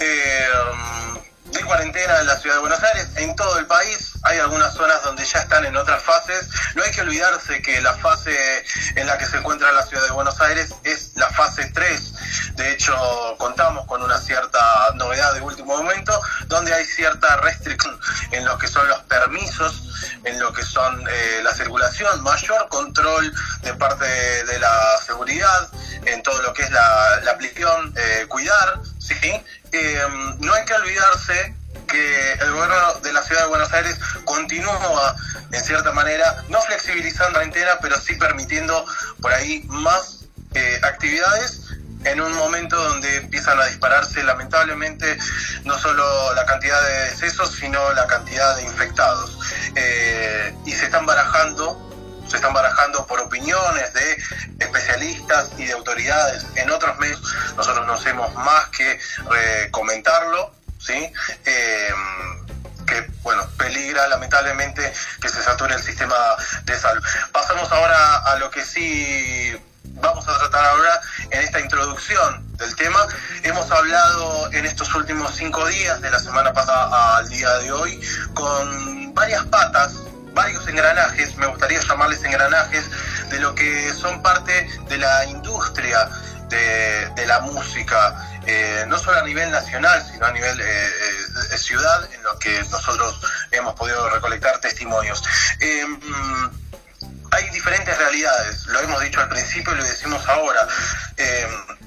eh, de cuarentena en la ciudad de Buenos Aires, en todo el país. Hay algunas zonas donde ya están en otras fases. No hay que olvidarse que la fase en la que se encuentra la ciudad de Buenos Aires es la fase 3. De hecho, contamos con una cierta novedad de último momento, donde hay cierta restricción en lo que son los permisos, en lo que son eh, la circulación, mayor control de parte de, la seguridad, en todo lo que es la, la aplicación, eh, cuidar, ¿sí? Eh, no hay que olvidarse que el gobierno de la ciudad de Buenos Aires continúa, en cierta manera, no flexibilizando la entera, pero sí permitiendo por ahí más eh, actividades en un momento donde empiezan a dispararse lamentablemente no solo la cantidad de decesos, sino la cantidad de infectados. Eh, y se están barajando se están barajando por opiniones de especialistas y de autoridades en otros medios. Nosotros no hacemos más que eh, comentarlo, ¿sí? Eh, que, bueno, peligra lamentablemente que se sature el sistema de salud. Pasamos ahora a lo que sí vamos a tratar ahora en esta introducción del tema. Hemos hablado en estos últimos cinco días, de la semana pasada al día de hoy, con varias patas varios engranajes, me gustaría llamarles engranajes, de lo que son parte de la industria de, la música, eh, no solo a nivel nacional, sino a nivel eh, eh, ciudad, en lo que nosotros hemos podido recolectar testimonios. Mm, hay diferentes realidades, lo hemos dicho al principio y lo decimos ahora.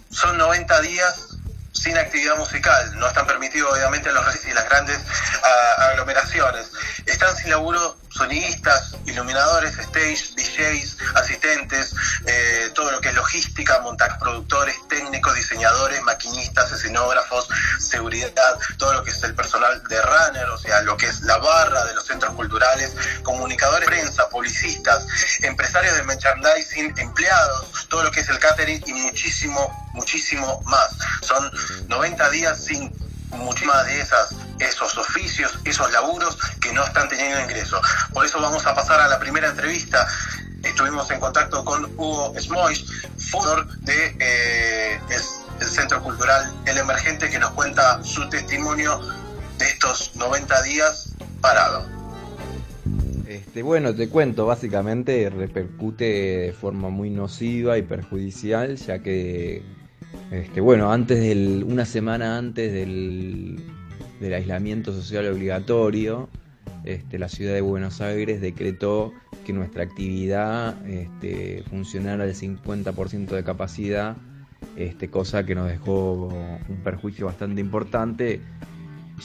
son 90 días sin actividad musical, no están permitidos obviamente los y las grandes aglomeraciones. Están sin laburo sonidistas, iluminadores, stage, DJs, asistentes, eh, todo lo que es logística, montar productores, técnicos, diseñadores, maquinistas, escenógrafos, seguridad, todo lo que es el personal de runner, o sea, lo que es la barra de los centros culturales, comunicadores, prensa, publicistas, empresarios de merchandising, empleados, todo lo que es el catering y muchísimo, muchísimo más. Son 90 días sin muchísimas de esas esos oficios, esos laburos que no están teniendo ingreso. Por eso vamos a pasar a la primera entrevista. Estuvimos en contacto con Hugo Smois, fundador de eh, el Centro Cultural El Emergente, que nos cuenta su testimonio de estos 90 días parado. Este, bueno, te cuento, básicamente repercute de forma muy nociva y perjudicial, ya que este, bueno, antes del, una semana antes del, aislamiento social obligatorio, este, la ciudad de Buenos Aires decretó que nuestra actividad este, funcionara al 50% de capacidad, este, cosa que nos dejó un perjuicio bastante importante,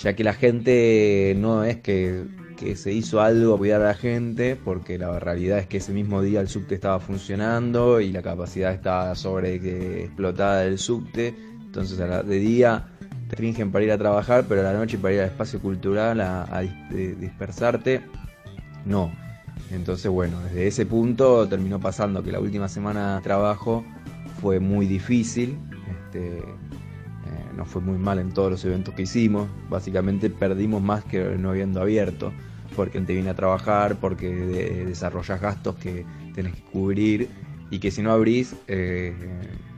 ya que la gente no es que que se hizo algo a cuidar a la gente, porque la realidad es que ese mismo día el subte estaba funcionando y la capacidad estaba sobre explotada del subte. Entonces de día te fingen para ir a trabajar, pero a la noche para ir al espacio cultural a, dispersarte, no. Entonces bueno, desde ese punto terminó pasando que la última semana de trabajo fue muy difícil. Este, eh, fue muy mal en todos los eventos que hicimos. Básicamente perdimos más que no habiendo abierto porque te viene a trabajar, porque desarrollas gastos que tenés que cubrir y que si no abrís, eh,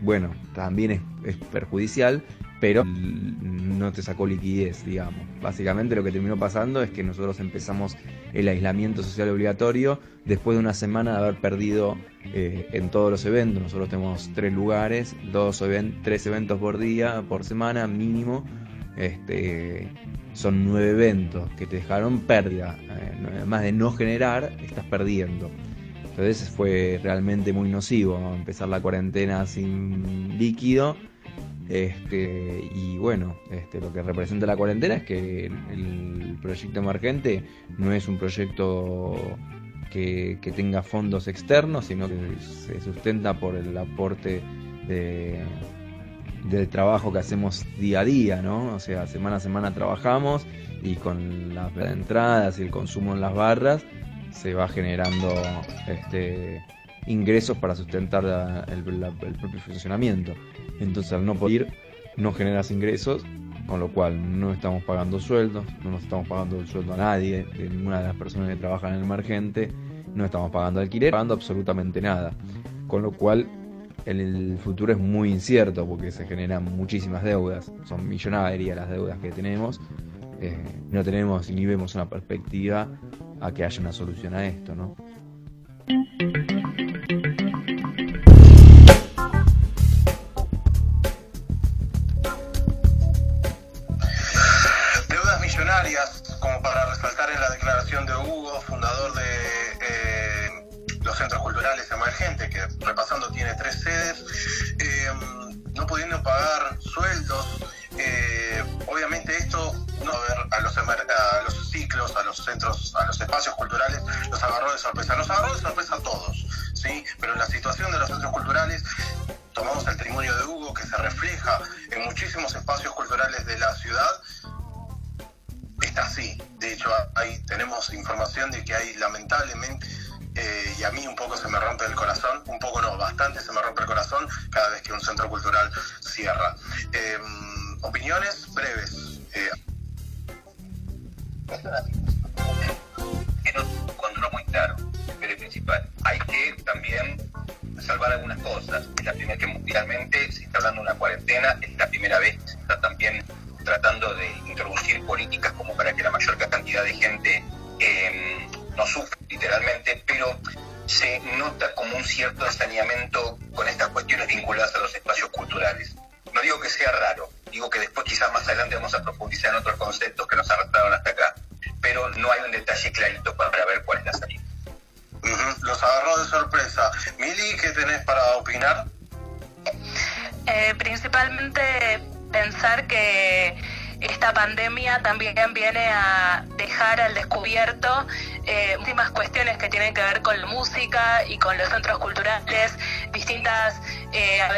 bueno, también es, perjudicial, pero no te sacó liquidez, digamos. Básicamente lo que terminó pasando es que nosotros empezamos el aislamiento social obligatorio después de una semana de haber perdido eh, en todos los eventos. Nosotros tenemos tres lugares, dos tres eventos por día, por semana mínimo. Este, son nueve eventos que te dejaron pérdida. Eh, además de no generar, estás perdiendo. Entonces fue realmente muy nocivo empezar la cuarentena sin líquido. Este, y bueno, este, lo que representa la cuarentena es que el proyecto emergente no es un proyecto que, que tenga fondos externos, sino que se sustenta por el aporte de, del trabajo que hacemos día a día, ¿no? O sea, semana a semana trabajamos y con las entradas y el consumo en las barras se va generando este, ingresos para sustentar el, propio funcionamiento. Entonces, al no poder ir, no generas ingresos, con lo cual no estamos pagando sueldos, no nos estamos pagando el sueldo a nadie, de ninguna de las personas que trabajan en el emergente, no estamos pagando alquiler, pagando absolutamente nada. Con lo cual el futuro es muy incierto porque se generan muchísimas deudas, son millonarias las deudas que tenemos, eh, no tenemos ni vemos una perspectiva a que haya una solución a esto, ¿no? Deudas millonarias, como para resaltar en la declaración de Hugo, fundador de centros culturales emergentes, que repasando tiene tres sedes,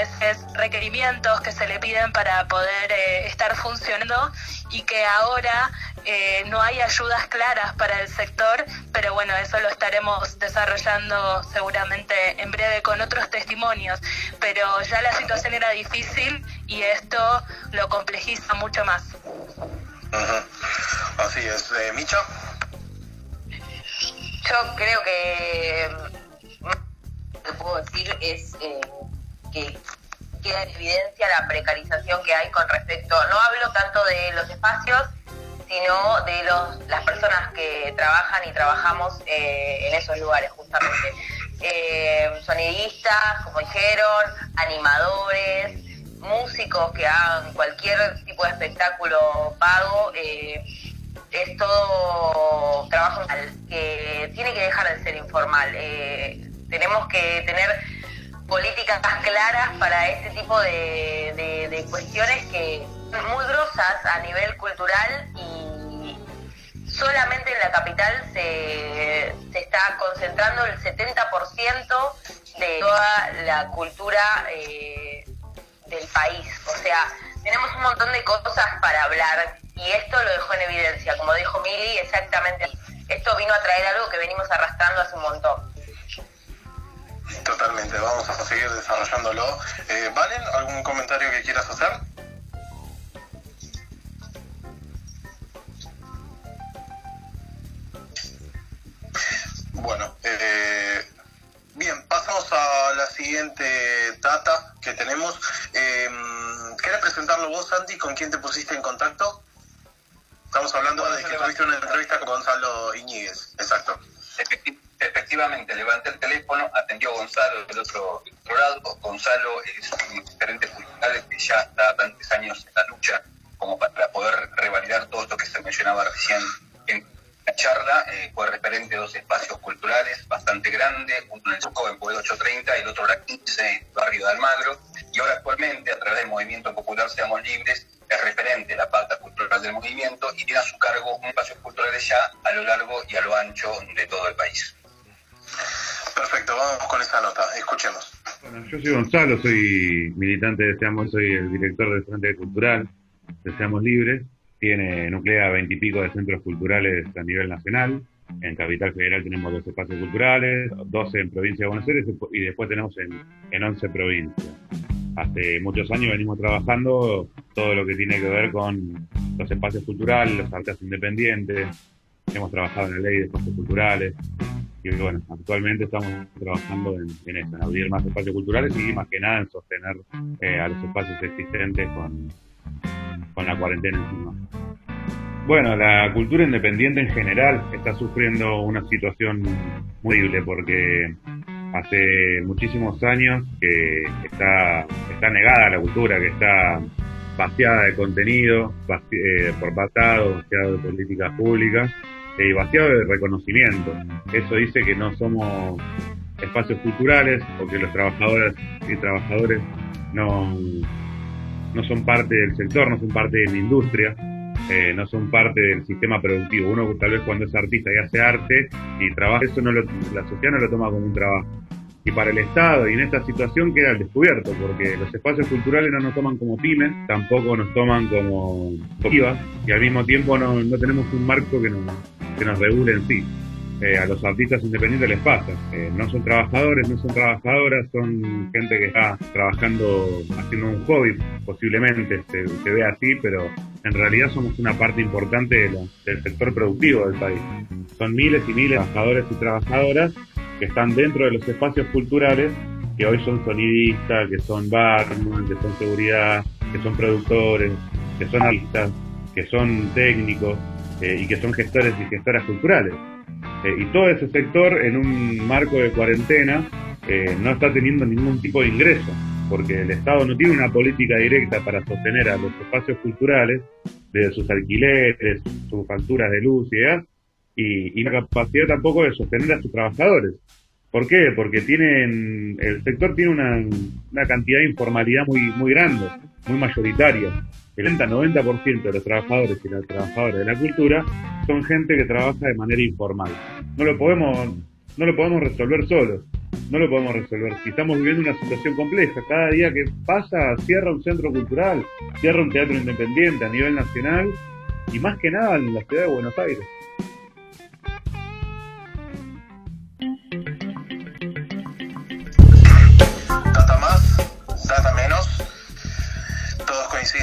veces requerimientos que se le piden para poder eh, estar funcionando y que ahora eh, no hay ayudas claras para el sector, pero bueno, eso lo estaremos desarrollando seguramente en breve con otros testimonios, pero ya la situación era difícil y esto lo complejiza mucho más. Así es. Eh, Micha. Yo creo que de los, las personas que trabajan y trabajamos eh, en esos lugares justamente. Eh, sonidistas, como dijeron, animadores, músicos que hagan cualquier tipo de espectáculo pago. Eh, es todo trabajo que tiene que dejar de ser informal. tenemos que tener políticas claras para este tipo de, cuestiones que muy grosas a nivel cultural solamente en la capital se, está concentrando el 70% de toda la cultura eh, del país. O sea, tenemos un montón de cosas para hablar y esto lo dejó en evidencia, como dijo Mili, exactamente. Esto vino a traer algo que venimos arrastrando hace un montón. Totalmente, vamos a seguir desarrollándolo. Eh, ¿Valen? ¿Algún comentario que quieras hacer? Bueno, eh, bien, pasamos a la siguiente data que tenemos. Eh, ¿Quieres presentarlo vos, Santi? ¿Con quién te pusiste en contacto? Estamos hablando de que tuviste una entrevista con Gonzalo Iñiguez, exacto efectivamente levanté el teléfono, atendió Gonzalo del otro, lado. Gonzalo es un diferente cultural que ya está tantos años en la lucha como para poder revalidar todo esto que se mencionaba recién en la charla. Eh, fue referente de dos espacios culturales bastante grandes, uno en el Suco, en Pueblo 830, y el otro en la 15, en el barrio de Almagro. Y ahora actualmente, a través del Movimiento Popular Seamos Libres, es referente la pata cultural del movimiento y tiene a su cargo un espacio cultural ya a lo largo y a lo ancho de todo el país. Perfecto, vamos con esa nota. Escuchemos. Bueno, yo soy Gonzalo, soy militante de Seamos, soy el director del Frente Cultural de Seamos Libres. Tiene, nuclea veintipico de centros culturales a nivel nacional. En Capital Federal tenemos dos espacios culturales, 12 en provincia de Buenos Aires y después tenemos en, en 11 provincias. Hace muchos años venimos trabajando todo lo que tiene que ver con los espacios culturales, los artes independientes. Hemos trabajado en la ley de espacios culturales, y bueno, actualmente estamos trabajando en, en eso, en abrir más espacios culturales y más que nada en sostener eh, a los espacios existentes con, con la cuarentena encima. Bueno, la cultura independiente en general está sufriendo una situación muy horrible porque hace muchísimos años que está, está negada la cultura, que está vaciada de contenido, eh, por batado, vaciado de políticas públicas eh, y vaciado de reconocimiento. Eso dice que no somos espacios culturales o que los trabajadores y trabajadores no, no son parte del sector, no son parte de la industria, eh, no son parte del sistema productivo. Uno tal vez cuando es artista y hace arte y trabaja, eso no la sociedad no lo toma como un trabajo. Y para el Estado y en esta situación queda al descubierto, porque los espacios culturales no nos toman como pymes, tampoco nos toman como IVA, y al mismo tiempo no, no tenemos un marco que nos, que nos regule en sí. Eh, a los artistas independientes les pasa. Eh, no son trabajadores, no son trabajadoras, son gente que está trabajando, haciendo un hobby, posiblemente se, se ve así, pero en realidad somos una parte importante del sector productivo del país. Son miles y miles de trabajadores y trabajadoras que están dentro de los espacios culturales, que hoy son sonidistas, que son barman, que son seguridad, que son productores, que son artistas, que son técnicos eh, y que son gestores y gestoras culturales. Eh, y todo ese sector en un marco de cuarentena eh, no está teniendo ningún tipo de ingreso, porque el Estado no tiene una política directa para sostener a los espacios culturales, desde sus alquileres, sus facturas de luz y gas, y, y la capacidad tampoco de sostener a sus trabajadores. ¿Por qué? Porque tienen, el sector tiene una, una cantidad de informalidad muy, muy grande, muy mayoritaria. El 90% de los trabajadores y las trabajadoras de la cultura son gente que trabaja de manera informal. No lo podemos, no lo podemos resolver solos. No lo podemos resolver. Si estamos viviendo una situación compleja, cada día que pasa cierra un centro cultural, cierra un teatro independiente a nivel nacional y más que nada en la ciudad de Buenos Aires.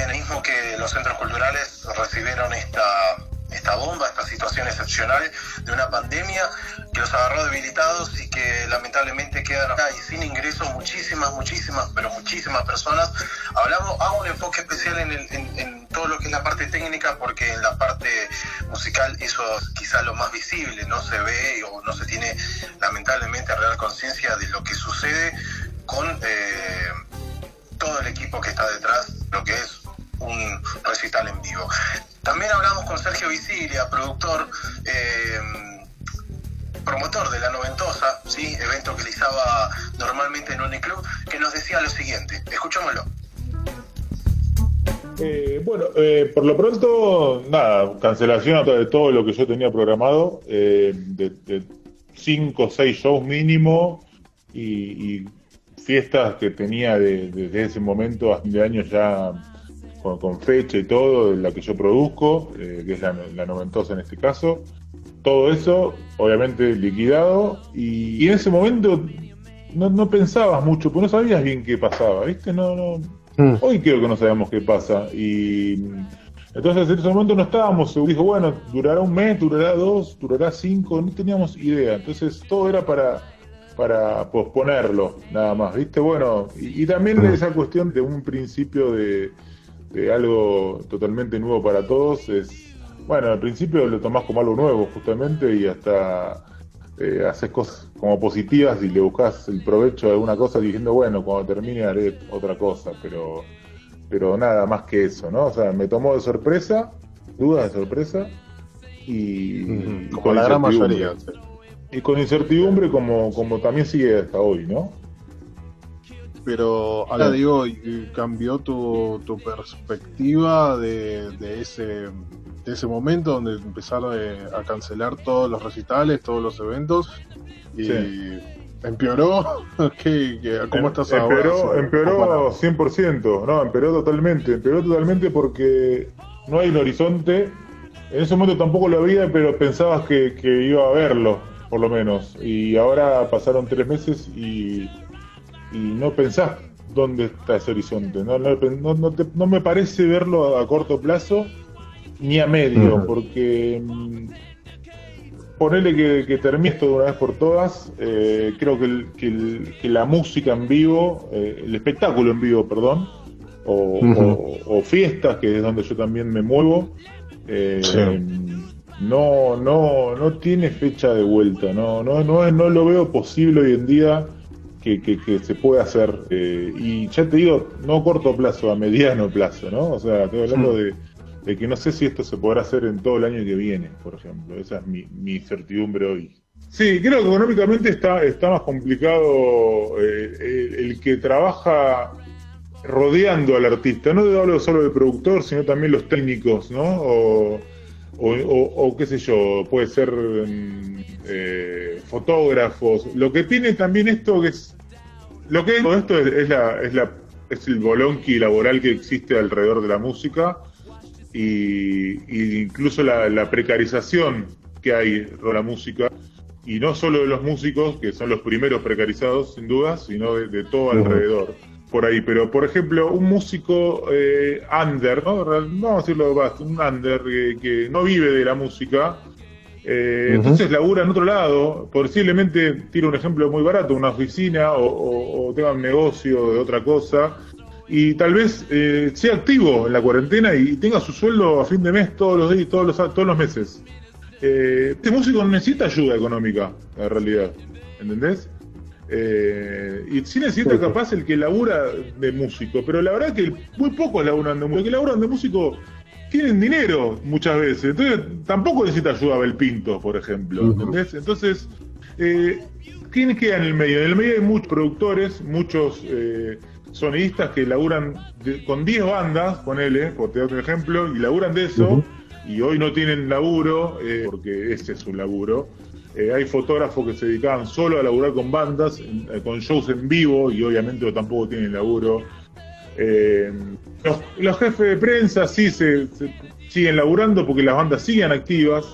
Mismo que los centros culturales recibieron esta, esta bomba, esta situación excepcional de una pandemia que los agarró debilitados y que lamentablemente quedan acá y sin ingresos muchísimas, muchísimas, pero muchísimas personas. Hablamos, hago un enfoque especial en, en, todo lo que es la parte técnica porque en la parte musical eso es quizá lo más visible, no se ve o no se tiene lamentablemente real conciencia de lo que sucede con... Eh, todo el equipo que está detrás, lo que es un recital en vivo. También hablamos con Sergio Visilia, productor, eh, promotor de la Noventosa, ¿sí? evento que realizaba normalmente en Uniclub, que nos decía lo siguiente. Escuchémoslo. Eh, bueno, eh, por lo pronto, nada, cancelación de todo lo que yo tenía programado, de, de cinco o seis shows mínimo y, fiestas que tenía desde ese momento a fin de año ya con, fecha y todo, la que yo produzco, eh, que es la, noventosa en este caso. Todo eso, obviamente, liquidado. Y, en ese momento no, pensabas mucho, porque no sabías bien qué pasaba, ¿viste? No, no. Mm. Hoy creo que no sabemos qué pasa. Y entonces en ese momento no estábamos seguros. Dijo, bueno, durará un mes, durará dos, durará cinco, no teníamos idea. Entonces todo era para para posponerlo, nada más, ¿viste? Bueno, y, también esa cuestión de un principio de, algo totalmente nuevo para todos es, bueno, al principio lo tomás como algo nuevo, justamente, y hasta eh, haces cosas como positivas y le buscas el provecho de alguna cosa diciendo, bueno, cuando termine haré otra cosa, pero, pero nada más que eso, ¿no? O sea, me tomó de sorpresa, dudas de sorpresa, y, con la gran mayoría. Y con incertidumbre como, como también sigue hasta hoy, ¿no? Pero ahora digo, cambió tu, tu perspectiva de, de, ese, de ese momento donde empezaron eh, a cancelar todos los recitales, todos los eventos y empeoró. ¿Qué, cómo em, estás empeoró, ahora? Empeoró 100%, no, empeoró totalmente, empeoró totalmente porque no hay un horizonte. En ese momento tampoco lo había, pero pensabas que, que iba a verlo por lo menos. Y ahora pasaron tres meses y, y no pensás dónde está ese horizonte. No, no, no, me parece verlo a, corto plazo ni a medio, porque mm, ponerle que, que termine esto de una vez por todas. Eh, creo que, el- que el- que la música en vivo, eh, el espectáculo en vivo, perdón, o, Ujú. o- o fiestas, que es donde yo también me muevo, eh, Sí. no, no, no tiene fecha de vuelta. No, no, no, no lo veo posible hoy en día que, que- que se pueda hacer. eh, y ya te digo, no a corto plazo, a mediano plazo, ¿no? O sea, estoy hablando Mm. de, de que no sé si esto se podrá hacer en todo el año que viene, por ejemplo. Esa es mi, mi certidumbre hoy. Sí, creo que económicamente está, está más complicado eh, el, el que trabaja rodeando al artista. No hablo solo del productor, sino también los técnicos, ¿no? O, o, o- o qué sé yo, puede ser mm, eh, fotógrafos. Lo que tiene también esto que es. Lo que es todo esto es, es la, es la es el bolonqui laboral que existe alrededor de la música y, y incluso la, la precarización que hay de la música y no solo de los músicos que son los primeros precarizados sin duda sino de, de todo alrededor por ahí pero por ejemplo un músico eh, under ¿no? Vamos a decirlo bast- un under que, que no vive de la música eh, entonces labura en otro lado, posiblemente tire un ejemplo muy barato, una oficina o, o- o tenga un negocio de otra cosa y tal vez eh, sea activo en la cuarentena y tenga su sueldo a fin de mes todos los días, todos los, todos los meses. Eh, este músico no necesita ayuda económica, en realidad, ¿entendés? Eh, y Sí, sí. capaz el que labura de músico, pero la verdad que muy pocos laburan de músico. Los que laburan de músico tienen dinero muchas veces, entonces tampoco necesita ayuda Abel Pinto, por ejemplo. ¿entendés? Entonces, eh, ¿quién queda en el medio? En el medio hay muchos productores, muchos eh, sonidistas que laburan de- con 10 bandas, ponele, por te un ejemplo, y laburan de eso, y hoy no tienen laburo, eh, porque ese es su laburo. Eh, hay fotógrafos que se dedicaban solo a laburar con bandas, eh, con shows en vivo, y obviamente tampoco tienen laburo. Eh, los, los jefes de prensa sí se, se siguen laburando porque las bandas siguen activas.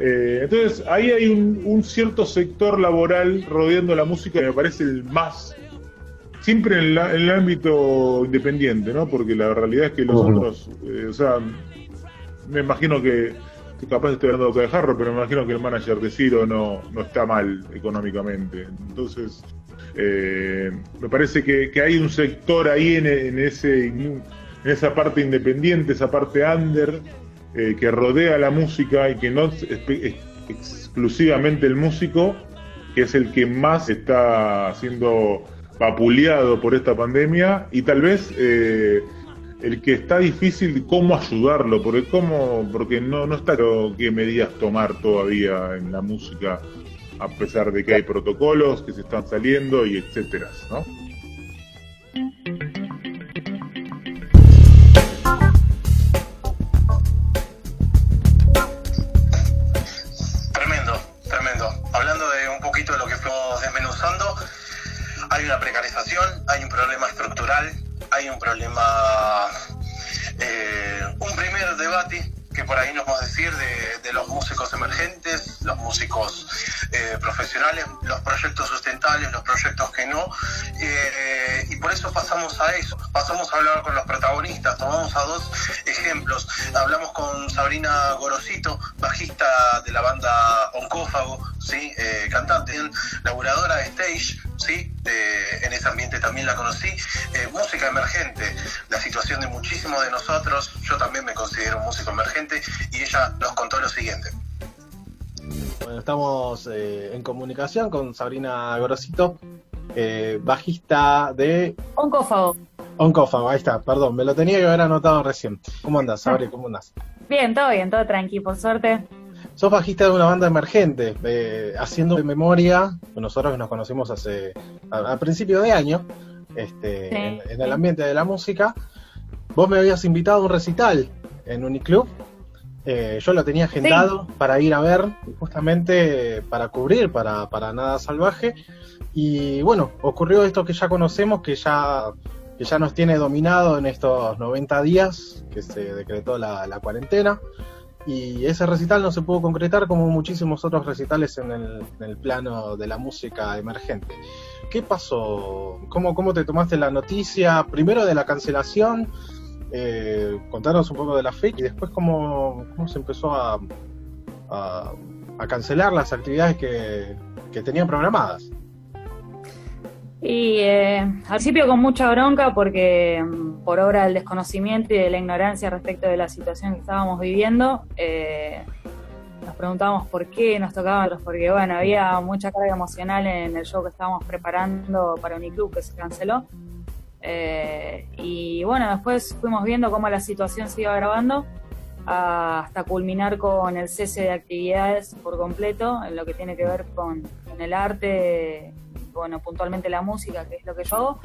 Entonces ahí hay un, un cierto sector laboral rodeando la música que me parece el más siempre en, la- en el ámbito independiente, ¿no? Porque la realidad es que los otros, o sea, me imagino que capaz estoy hablando de Jarro, pero me imagino que el manager de Ciro no, no está mal económicamente. Entonces, eh, me parece que, que hay un sector ahí en, en ese en esa parte independiente, esa parte under, eh, que rodea la música y que no es exclusivamente el músico, que es el que más está siendo vapuleado por esta pandemia y tal vez eh, el que está difícil cómo ayudarlo, porque cómo, porque no, no está claro qué medidas tomar todavía en la música, a pesar de que hay protocolos que se están saliendo y etcétera, ¿no? Tremendo, tremendo. Hablando de un poquito de lo que fuimos desmenuzando, hay una precarización, hay un problema estructural, un problema, eh, un primer debate que por ahí nos vamos a decir de, de los músicos emergentes, los músicos eh, profesionales, los proyectos sustentables, los proyectos que no, eh, y por eso pasamos a eso, pasamos a hablar con los protagonistas, tomamos a dos ejemplos, hablamos con Sabrina Gorosito, bajista de la banda Oncófago, ¿sí? Eh, cantante, laburadora de stage, ¿sí? En ese ambiente también la conocí, Eh, música emergente, la situación de muchísimos de nosotros, yo también me considero un músico emergente, y ella nos contó lo siguiente. Bueno, estamos eh, en comunicación con Sabrina Grosito, eh, bajista de Oncófago. Oncófago. Ahí está, perdón, me lo tenía que haber anotado recién. ¿Cómo andas, Sabri? ¿Cómo andas? Bien, todo bien, todo tranqui, por suerte. Sos bajista de una banda emergente, eh, haciendo de memoria, nosotros que nos conocimos hace a, a principio de año, este, Sí. en, en el ambiente de la música. Vos me habías invitado a un recital en Uniclub. Eh, yo lo tenía agendado para ir a ver, justamente para cubrir, para, para Nada Salvaje. Y bueno, ocurrió esto que ya conocemos, que ya, que ya nos tiene dominado en estos 90 días que se decretó la, la cuarentena y ese recital no se pudo concretar como muchísimos otros recitales en el, en el plano de la música emergente. ¿Qué pasó? ¿Cómo, cómo te tomaste la noticia? Primero de la cancelación, eh, contanos un poco de la fecha y después cómo, cómo se empezó a, a, a cancelar las actividades que, que tenían programadas. Y eh, al principio con mucha bronca porque mm, por obra del desconocimiento y de la ignorancia respecto de la situación que estábamos viviendo, eh, nos preguntábamos por qué nos tocaban los, porque bueno, había mucha carga emocional en el show que estábamos preparando para Uniclub que se canceló. Eh, y bueno, después fuimos viendo cómo la situación se iba agravando hasta culminar con el cese de actividades por completo en lo que tiene que ver con el arte bueno, puntualmente la música, que es lo que yo hago.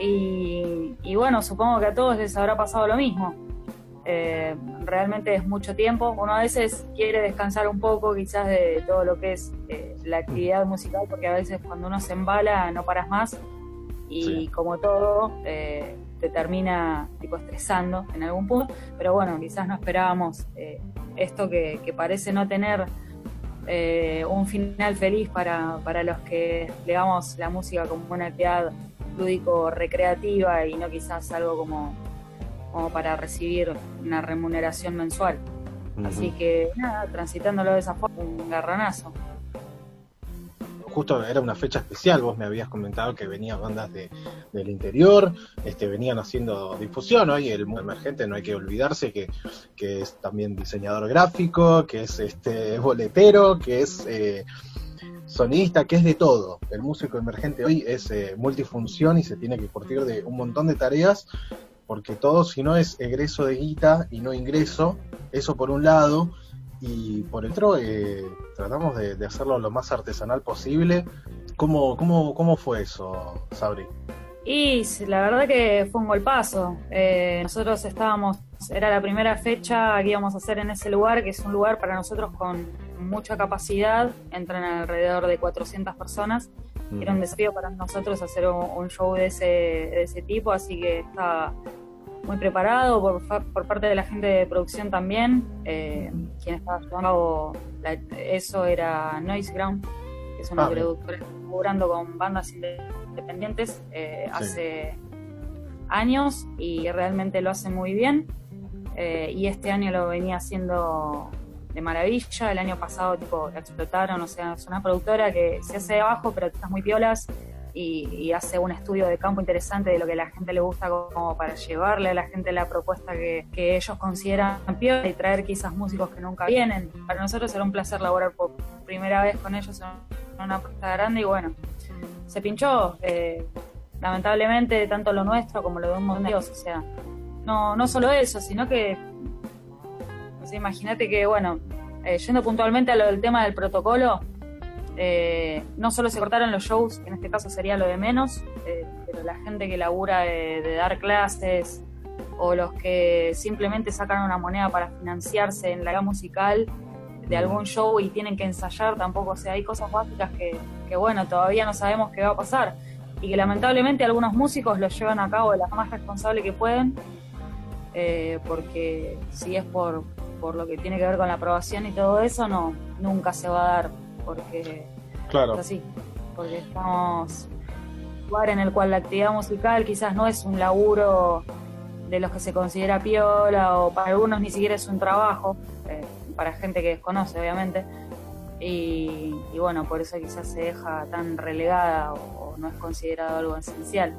Y, bueno, supongo que a todos les habrá pasado lo mismo. Eh, realmente es mucho tiempo. Uno a veces quiere descansar un poco quizás de todo lo que es eh, la actividad musical, porque a veces cuando uno se embala no paras más y como todo eh, te termina tipo estresando en algún punto. Pero bueno, quizás no esperábamos esto que, que parece no tener eh, un final feliz para, para los que damos la música como una actividad lúdico-recreativa y no quizás algo como, como para recibir una remuneración mensual. Así que nada, transitándolo de esa forma, un garronazo justo era una fecha especial, vos me habías comentado que venían bandas de, del interior, este, venían haciendo difusión, hoy el mundo emergente no hay que olvidarse que, que es también diseñador gráfico, que es este boletero, que es eh, sonista, que es de todo. El músico emergente hoy es eh, multifunción y se tiene que partir de un montón de tareas, porque todo si no es egreso de guita y no ingreso, eso por un lado, y por otro eh, tratamos de, hacerlo lo más artesanal posible. ¿Cómo, cómo, cómo fue eso, Sabri? Y la verdad que fue un golpazo. Eh, nosotros estábamos, era la primera fecha que íbamos a hacer en ese lugar, que es un lugar para nosotros con mucha capacidad, entran alrededor de 400 personas. Era un desafío para nosotros hacer un, show de ese, de ese tipo, así que estaba muy preparado por, por parte de la gente de producción también. Eh, quien estaba llevando eso era Noise Ground, que es una ah, productora que está con bandas independientes eh, hace años y realmente lo hace muy bien. Eh, y este año lo venía haciendo de maravilla. El año pasado, tipo, explotaron, o sea, es una productora que se hace de abajo, pero estás muy piolas y, hace un estudio de campo interesante de lo que a la gente le gusta como para llevarle a la gente la propuesta que, ellos consideran piola y traer quizás músicos que nunca vienen. Para nosotros era un placer laborar por primera vez con ellos en una propuesta grande y bueno, se pinchó. Eh, lamentablemente, tanto lo nuestro como lo de un montón de o sea, no, no solo eso, sino que, imagínate que, bueno, eh, yendo puntualmente a lo del tema del protocolo, eh, no solo se cortaron los shows, que en este caso sería lo de menos, eh, pero la gente que labura de, dar clases o los que simplemente sacan una moneda para financiarse en la gama musical de algún show y tienen que ensayar tampoco, o sea, hay cosas básicas que, bueno, todavía no sabemos qué va a pasar. Y que lamentablemente algunos músicos lo llevan a cabo de la más responsable que pueden, eh, porque si es por, por lo que tiene que ver con la aprobación y todo eso, no, nunca se va a dar porque claro. es así, porque estamos en un lugar en el cual la actividad musical quizás no es un laburo de los que se considera piola o para algunos ni siquiera es un trabajo, eh, para gente que desconoce obviamente, y, bueno, por eso quizás se deja tan relegada o, no es considerado algo esencial.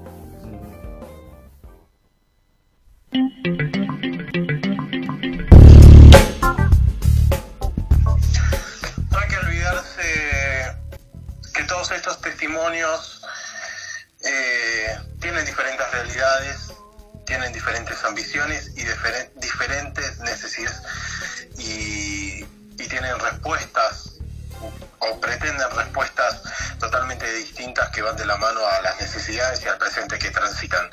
Todos estos testimonios eh, tienen diferentes realidades, tienen diferentes ambiciones y diferentes necesidades y, tienen respuestas o pretenden respuestas totalmente distintas que van de la mano a las necesidades y al presente que transitan.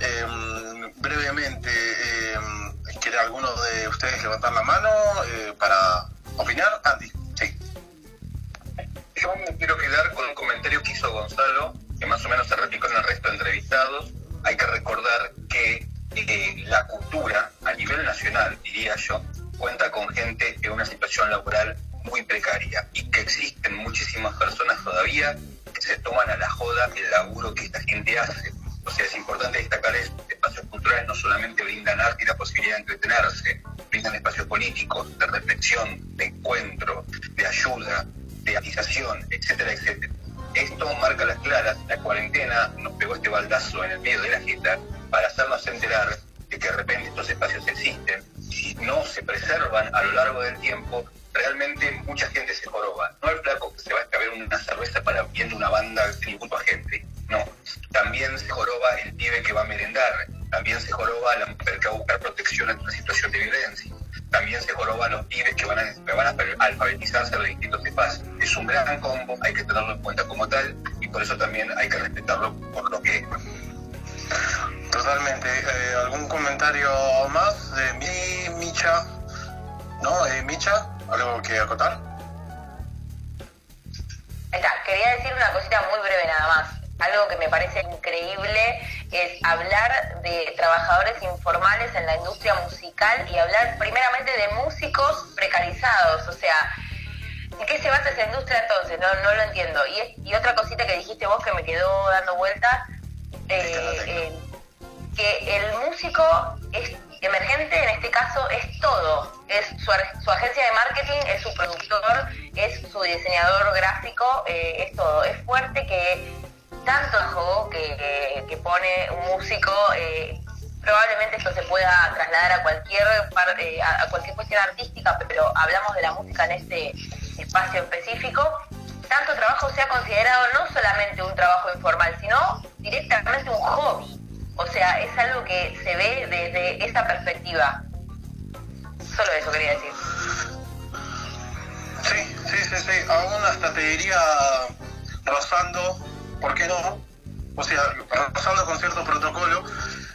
Em, brevemente, em, ¿quiere alguno de ustedes levantar la mano eh, para opinar? Andy. Yo me quiero quedar con un comentario que hizo Gonzalo, que más o menos se replicó en el resto de entrevistados. Hay que recordar que eh, la cultura a nivel nacional, diría yo, cuenta con gente en una situación laboral muy precaria y que existen muchísimas personas todavía que se toman a la joda el laburo que esta gente hace. O sea, es importante destacar esto. Espacios culturales no solamente brindan arte y la posibilidad de entretenerse, brindan espacios políticos, de reflexión, de encuentro, de ayuda, de avisación, etcétera, etcétera. Esto marca las claras, la cuarentena nos pegó este baldazo en el medio de la jeta para hacernos enterar de que de repente estos espacios existen y si no se preservan a lo largo del tiempo, realmente mucha gente se joroba. No el flaco que se va a escaber una cerveza para viendo una banda de tributo a gente. No. También se joroba el pibe que va a merendar. También se joroba la mujer que va a buscar protección en una situación de violencia. También se joroba los pibes que van a, que van a alfabetizarse a los distintos espacios. Es un gran combo, hay que tenerlo en cuenta como tal y por eso también hay que respetarlo por lo que es. Totalmente. Eh, ¿Algún comentario más de mi Micha? ¿No? Eh, Micha, ¿algo que acotar? Está, quería decir una cosita muy breve nada más. Algo que me parece increíble es hablar de trabajadores informales en la industria musical y hablar primeramente de músicos precarizados. O sea, ¿en qué se basa esa industria entonces? No, no lo entiendo. Y, y otra cosita que dijiste vos que me quedó dando vuelta, eh, eh, que el músico es emergente en este caso es todo. Es su, su, agencia de marketing, es su productor, es su diseñador gráfico, eh, es todo. Es fuerte que tanto juego que, que, pone un músico, eh, probablemente esto se pueda trasladar a cualquier parte, a cualquier cuestión artística, pero hablamos de la música en este espacio específico. Tanto trabajo sea considerado no solamente un trabajo informal, sino directamente un hobby. O sea, es algo que se ve desde esa perspectiva. Solo eso quería decir. Sí, sí, sí, sí. Aún hasta te diría rozando, ¿por qué no? O sea, rozando con cierto protocolo,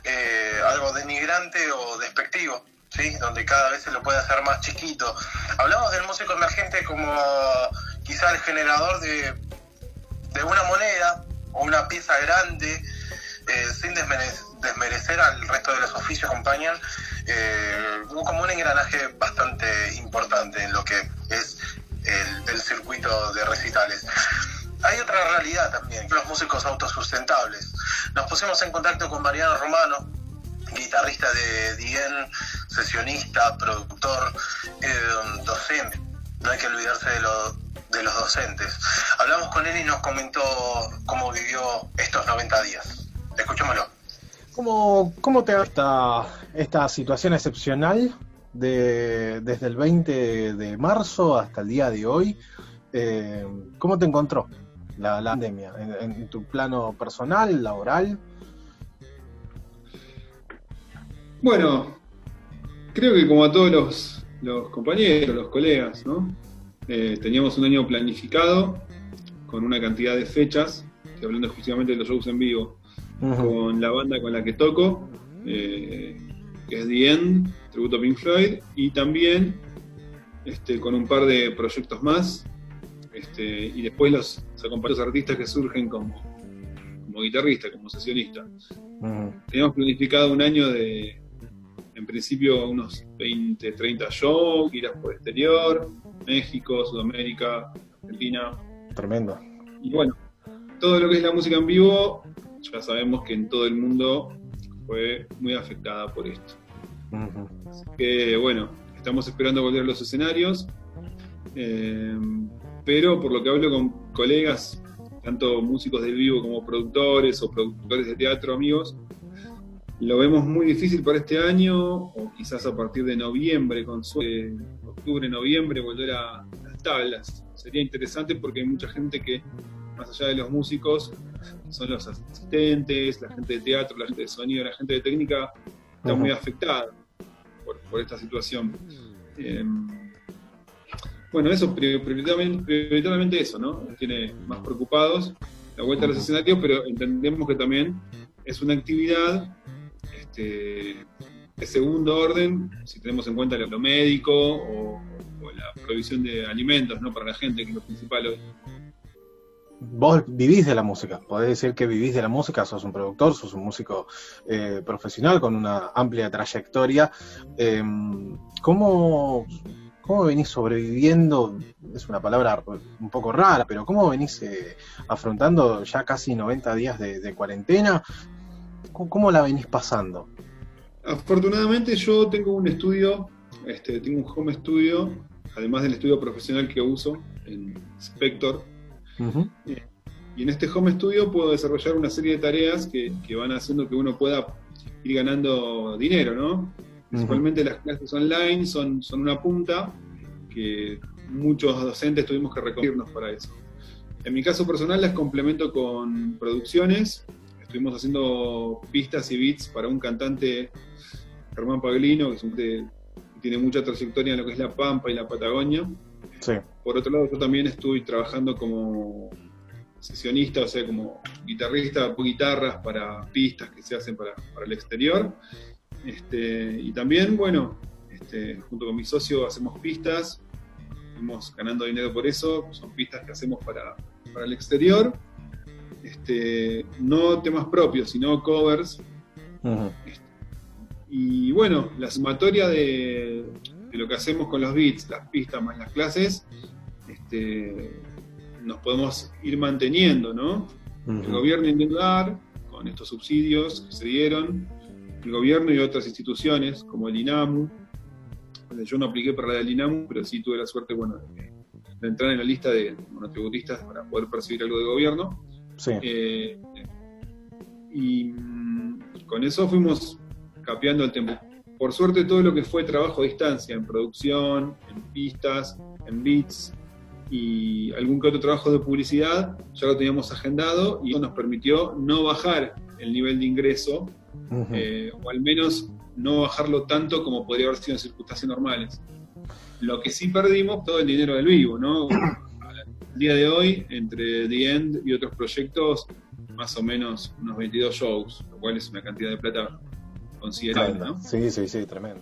eh, algo denigrante o despectivo. ¿Sí? donde cada vez se lo puede hacer más chiquito. Hablamos del músico emergente como quizá el generador de, de una moneda o una pieza grande, eh, sin desmerecer, al resto de los oficios acompañan, eh, como un engranaje bastante importante en lo que es el, circuito de recitales. Hay otra realidad también, los músicos autosustentables. Nos pusimos en contacto con Mariano Romano, guitarrista de Dien, sesionista, productor, eh, docente. No hay que olvidarse de, lo, de los docentes. Hablamos con él y nos comentó cómo vivió estos 90 días. Escuchémoslo. ¿Cómo, cómo te esta, esta situación excepcional de, desde el 20 de marzo hasta el día de hoy? Eh, ¿Cómo te encontró la, la pandemia en, en, tu plano personal, laboral? Bueno, creo que como a todos los, los compañeros, los colegas, ¿no? Eh, teníamos un año planificado con una cantidad de fechas, estoy hablando exclusivamente de los shows en vivo, uh -huh. con la banda con la que toco, eh, que es The End, tributo a Pink Floyd, y también este, con un par de proyectos más, este, y después los, los artistas que surgen como, como guitarrista, como sesionista. Uh -huh. Teníamos planificado un año de, en principio, unos 20, 30 shows, giras por exterior, México, Sudamérica, Argentina. Tremendo. Y bueno, todo lo que es la música en vivo, ya sabemos que en todo el mundo fue muy afectada por esto. Uh -huh. Así que bueno, estamos esperando volver a los escenarios, eh, pero por lo que hablo con colegas, tanto músicos del vivo como productores o productores de teatro, amigos, lo vemos muy difícil para este año, o quizás a partir de noviembre, con suerte, octubre, noviembre, volver a las tablas. Sería interesante porque hay mucha gente que, más allá de los músicos, son los asistentes, la gente de teatro, la gente de sonido, la gente de técnica, está uh -huh. muy afectada por, por esta situación. Eh, bueno, eso, prioritariamente, prioritariamente eso, ¿no? Tiene más preocupados la vuelta a los escenarios, pero entendemos que también es una actividad este, de segundo orden, si tenemos en cuenta lo, médico o, la provisión de alimentos ¿no? para la gente, que es lo principal hoy. Vos vivís de la música, podés decir que vivís de la música, sos un productor, sos un músico eh, profesional con una amplia trayectoria. Eh, ¿Cómo ¿Cómo venís sobreviviendo? Es una palabra un poco rara, pero ¿cómo venís eh, afrontando ya casi 90 días de, de cuarentena? ¿Cómo, ¿Cómo, la venís pasando? Afortunadamente yo tengo un estudio, este, tengo un home studio además del estudio profesional que uso en Spector. Eh, y en este home studio puedo desarrollar una serie de tareas que, que van haciendo que uno pueda ir ganando dinero, ¿no? Principalmente las clases online son, son una punta que muchos docentes tuvimos que recorrernos para eso. En mi caso personal las complemento con producciones. Estuvimos haciendo pistas y beats para un cantante, Germán Paglino, que, tiene mucha trayectoria en lo que es la Pampa y la Patagonia. Por otro lado, yo también estoy trabajando como sesionista, o sea, como guitarrista, guitarras para pistas que se hacen para, para el exterior. Este, y también, bueno, este, junto con mi socio hacemos pistas, fuimos ganando dinero por eso, son pistas que hacemos para, para el exterior. Este, no temas propios, sino covers. Este, y bueno, la sumatoria de, de, lo que hacemos con los beats, las pistas más las clases, este, nos podemos ir manteniendo, ¿no? El gobierno intenta dar con estos subsidios que se dieron, el gobierno y otras instituciones como el INAMU. Yo no apliqué para la del INAMU, pero sí tuve la suerte, bueno, de, entrar en la lista de monotributistas para poder percibir algo de gobierno. Sí. Eh, y mm, con eso fuimos capeando el tiempo. Por suerte todo lo que fue trabajo a distancia, en producción, en pistas, en beats, y algún que otro trabajo de publicidad, ya lo teníamos agendado y eso nos permitió no bajar el nivel de ingreso, eh, o al menos no bajarlo tanto como podría haber sido en circunstancias normales. Lo que sí perdimos, todo el dinero del vivo, ¿no? Al día de hoy, entre The End y otros proyectos, más o menos unos 22 shows, lo cual es una cantidad de plata considerable, ¿no? Sí, sí, sí, tremendo.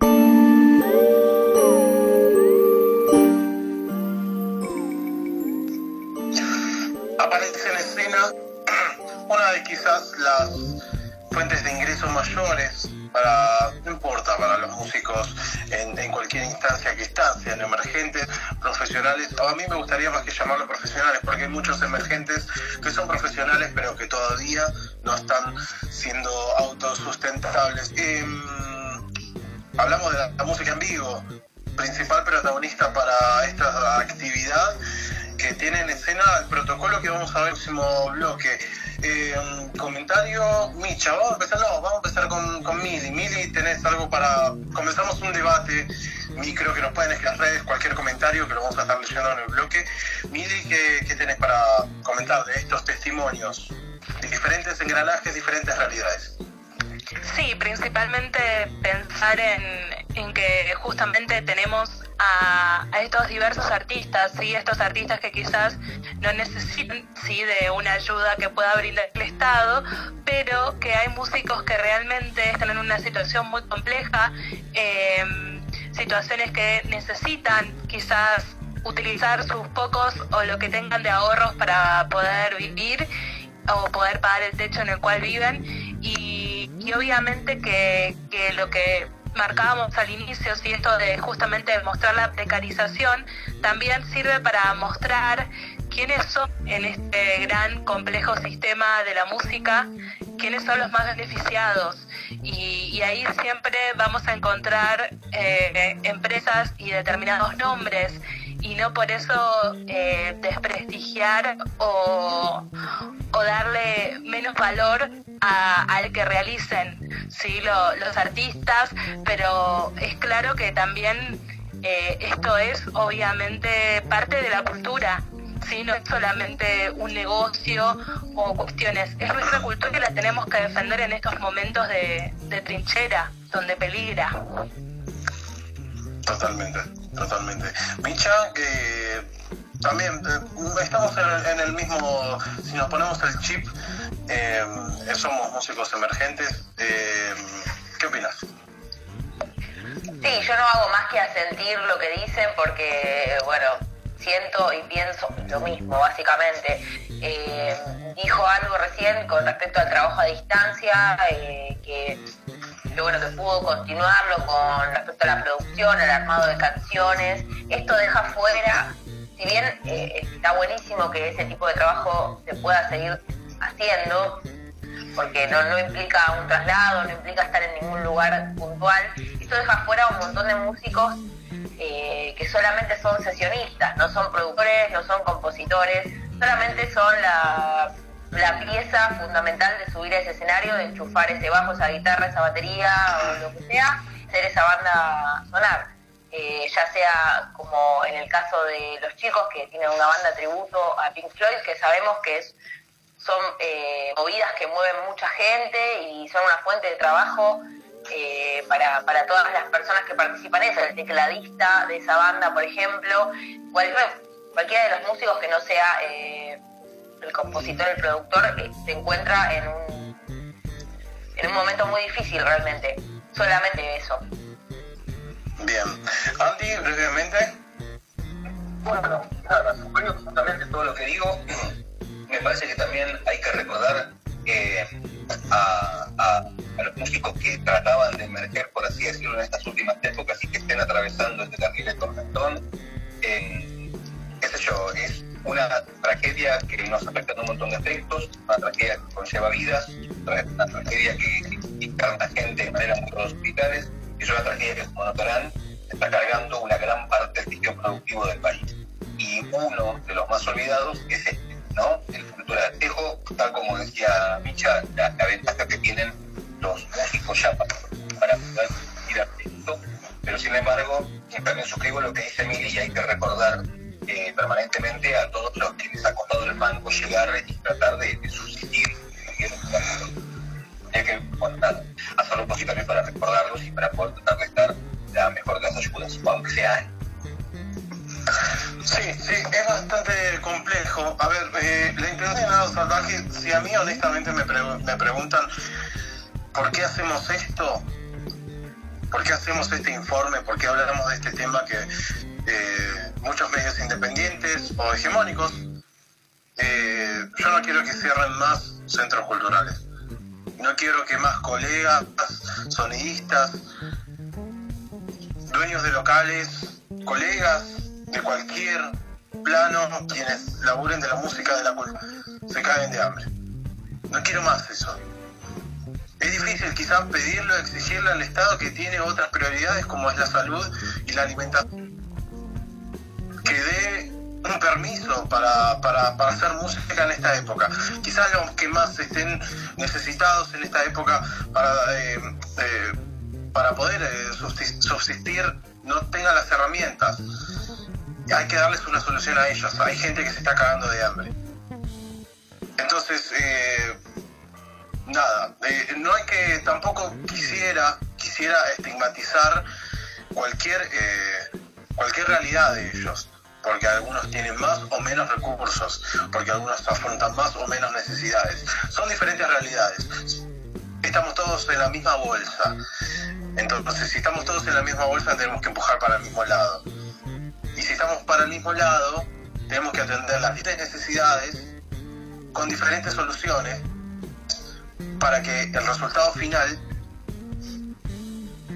aparece en escena una de quizás las fuentes de ingresos mayores para, no importa, para los músicos en, cualquier instancia que están, sean emergentes, profesionales, o a mí me gustaría más que llamarlos profesionales, porque hay muchos emergentes que son profesionales pero que todavía no están siendo autosustentables. Em, hablamos de la música en vivo, principal protagonista para esta actividad que tiene en escena el protocolo que vamos a ver el próximo bloque. Eh, comentario, Micha, vamos a empezar, no, vamos a empezar con, con Mili. Mili, tenés algo para. Comenzamos un debate micro que nos pueden escribir cualquier comentario que lo vamos a estar leyendo en el bloque. Mili, ¿qué, qué tenés para comentar de estos testimonios? De diferentes engranajes, diferentes realidades. Sí, principalmente pensar en, que justamente tenemos a, estos diversos artistas, ¿sí? estos artistas que quizás no necesitan ¿sí? de una ayuda que pueda brindar el Estado, pero que hay músicos que realmente están en una situación muy compleja, em, situaciones que necesitan quizás utilizar sus pocos o lo que tengan de ahorros para poder vivir o poder pagar el techo en el cual viven y, y obviamente que, que lo que marcábamos al inicio, si esto de justamente mostrar la precarización, también sirve para mostrar quiénes son en este gran complejo sistema de la música, quiénes son los más beneficiados. Y, ahí siempre vamos a encontrar eh, empresas y determinados nombres y no por eso eh, desprestigiar o, o, darle menos valor al que realicen ¿sí? los artistas, pero es claro que también eh, esto es obviamente parte de la cultura. ¿sí? no es solamente un negocio o cuestiones, es nuestra cultura que la tenemos que defender en estos momentos de trinchera, donde peligra. Totalmente, totalmente. Micha, que también eh, estamos en, el mismo, si nos ponemos el chip, eh, somos músicos emergentes. Eh, ¿Qué opinas? Sí, yo no hago más que asentir lo que dicen porque, bueno, siento y pienso lo mismo, básicamente. dijo algo recién con respecto al trabajo a distancia, que lo bueno que pudo continuarlo con respecto a la producción, al armado de canciones. Esto deja fuera, si bien eh, está buenísimo que ese tipo de trabajo se pueda seguir haciendo, porque no, no implica un traslado, no implica estar en ningún lugar puntual, esto deja fuera un montón de músicos eh, que solamente son sesionistas, no son productores, no son compositores, solamente son la, la pieza fundamental de subir a ese escenario, de enchufar ese bajo, esa guitarra, esa batería o lo que sea, hacer esa banda sonar. Eh, ya sea como en el caso de los chicos que tienen una banda tributo a Pink Floyd, que sabemos que es, son eh, movidas que mueven mucha gente y son una fuente de trabajo eh, para, todas las personas que participan en eso, el tecladista de esa banda, por ejemplo, cualquiera, de los músicos que no sea el compositor, el productor, eh, se encuentra en un, en un momento muy difícil realmente, solamente eso. Bien. Andy, brevemente. Bueno, nada, suscribo absolutamente todo lo que digo. Me parece que también hay que recordar eh, a, a- a los músicos que trataban de emerger, por así decirlo, en estas últimas épocas y que estén atravesando este terrible tormentón. Eh, qué sé yo, es una tragedia que nos afecta en un montón de aspectos, una tragedia que conlleva vidas, una tragedia que encarna gente de manera muy hospitales, y es una tragedia que, como notarán, está cargando una gran parte del tejido productivo del país. Y uno de los más olvidados es este, ¿no? El cultura del tejo, tal como decía Micha, la, la ventaja que tienen los músicos ya para, poder ir a esto, pero sin embargo, también suscribo lo que dice Mili y hay que recordar eh, permanentemente a todos los que les ha costado el banco llegar y tratar de, de subsistir. Hay que, bueno, nada, hacerlo un poquito también para recordarlos y para poder tratar de la mejor de las ayudas, aunque sea Sí, sí, es bastante complejo. A ver, eh, la intención de Nado Salvaje, si a mí honestamente me, pre- me preguntan por qué hacemos esto, por qué hacemos este informe, por qué hablamos de este tema que eh, muchos medios independientes o hegemónicos, eh, yo no quiero que cierren más centros culturales. No quiero que más colegas, sonidistas, dueños de locales, colegas de cualquier plano, quienes laburen de la música, de la cultura, se caen de hambre. No quiero más eso. Es difícil quizás pedirlo, exigirle al Estado que tiene otras prioridades como es la salud y la alimentación, que dé un permiso para, para, para hacer música en esta época. Quizás los que más estén necesitados en esta época para, eh, eh, para poder eh, subsist- subsistir no tengan las herramientas. Hay que darles una solución a ellos. Hay gente que se está cagando de hambre. Entonces, eh, nada, no hay que, tampoco quisiera, quisiera estigmatizar cualquier, cualquier realidad de ellos, porque algunos tienen más o menos recursos, porque algunos afrontan más o menos necesidades. Son diferentes realidades. Estamos todos en la misma bolsa. Entonces, si estamos todos en la misma bolsa, tenemos que empujar para el mismo lado. Y si estamos para el mismo lado, tenemos que atender las diferentes necesidades con diferentes soluciones para que el resultado final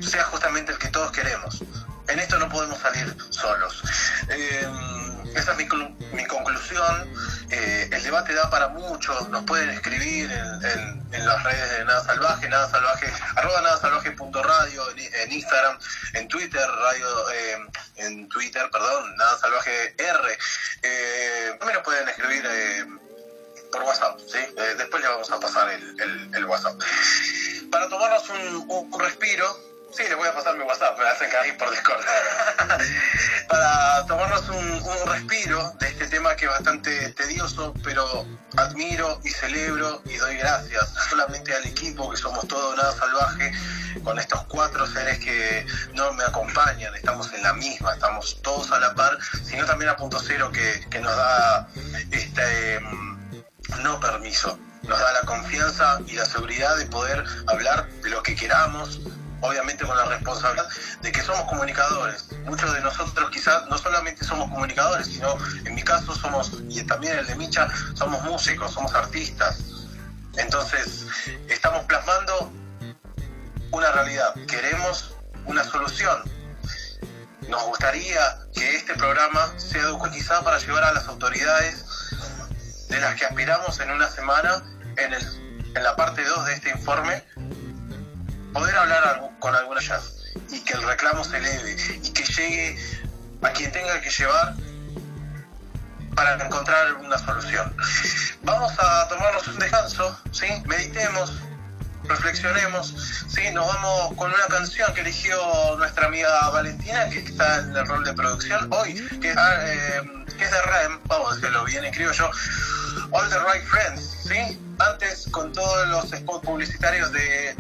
sea justamente el que todos queremos. En esto no podemos salir solos. Eh, esa es mi, mi conclusión. Eh, el debate da para mucho. Nos pueden escribir en, las redes de Nada Salvaje, Nada Salvaje, arroba nada salvaje punto radio, en, Instagram, en Twitter, radio, eh, en Twitter, perdón, Nada Salvaje R. Eh, también nos pueden escribir eh, por WhatsApp, ¿sí? Eh, después le vamos a pasar el, WhatsApp. Para tomarnos un respiro, sí, les voy a pasar mi WhatsApp, me hacen caer por Discord. Para tomarnos un, un respiro de este tema que es bastante tedioso, pero admiro y celebro y doy gracias solamente al equipo que somos todo nada salvaje, con estos cuatro seres que no me acompañan, estamos en la misma, estamos todos a la par, sino también a punto cero que, que nos da este mm, no permiso, nos da la confianza y la seguridad de poder hablar de lo que queramos, obviamente con la responsabilidad de que somos comunicadores. Muchos de nosotros quizás no solamente somos comunicadores, sino en mi caso somos, y también el de Micha, somos músicos, somos artistas. Entonces, estamos plasmando una realidad, queremos una solución. Nos gustaría que este programa sea quizá para llevar a las autoridades de las que aspiramos en una semana, en, el, en la parte 2 de este informe, poder hablar algu- con algunas de ellas y que el reclamo se eleve y que llegue a quien tenga que llevar para encontrar una solución. Vamos a tomarnos un descanso, ¿sí? meditemos, reflexionemos, ¿sí? nos vamos con una canción que eligió nuestra amiga Valentina, que está en el rol de producción hoy, que, eh, es de REM, vamos a decirlo bien, escribo yo, All the Right Friends, ¿sí? Antes con todos los spots publicitarios de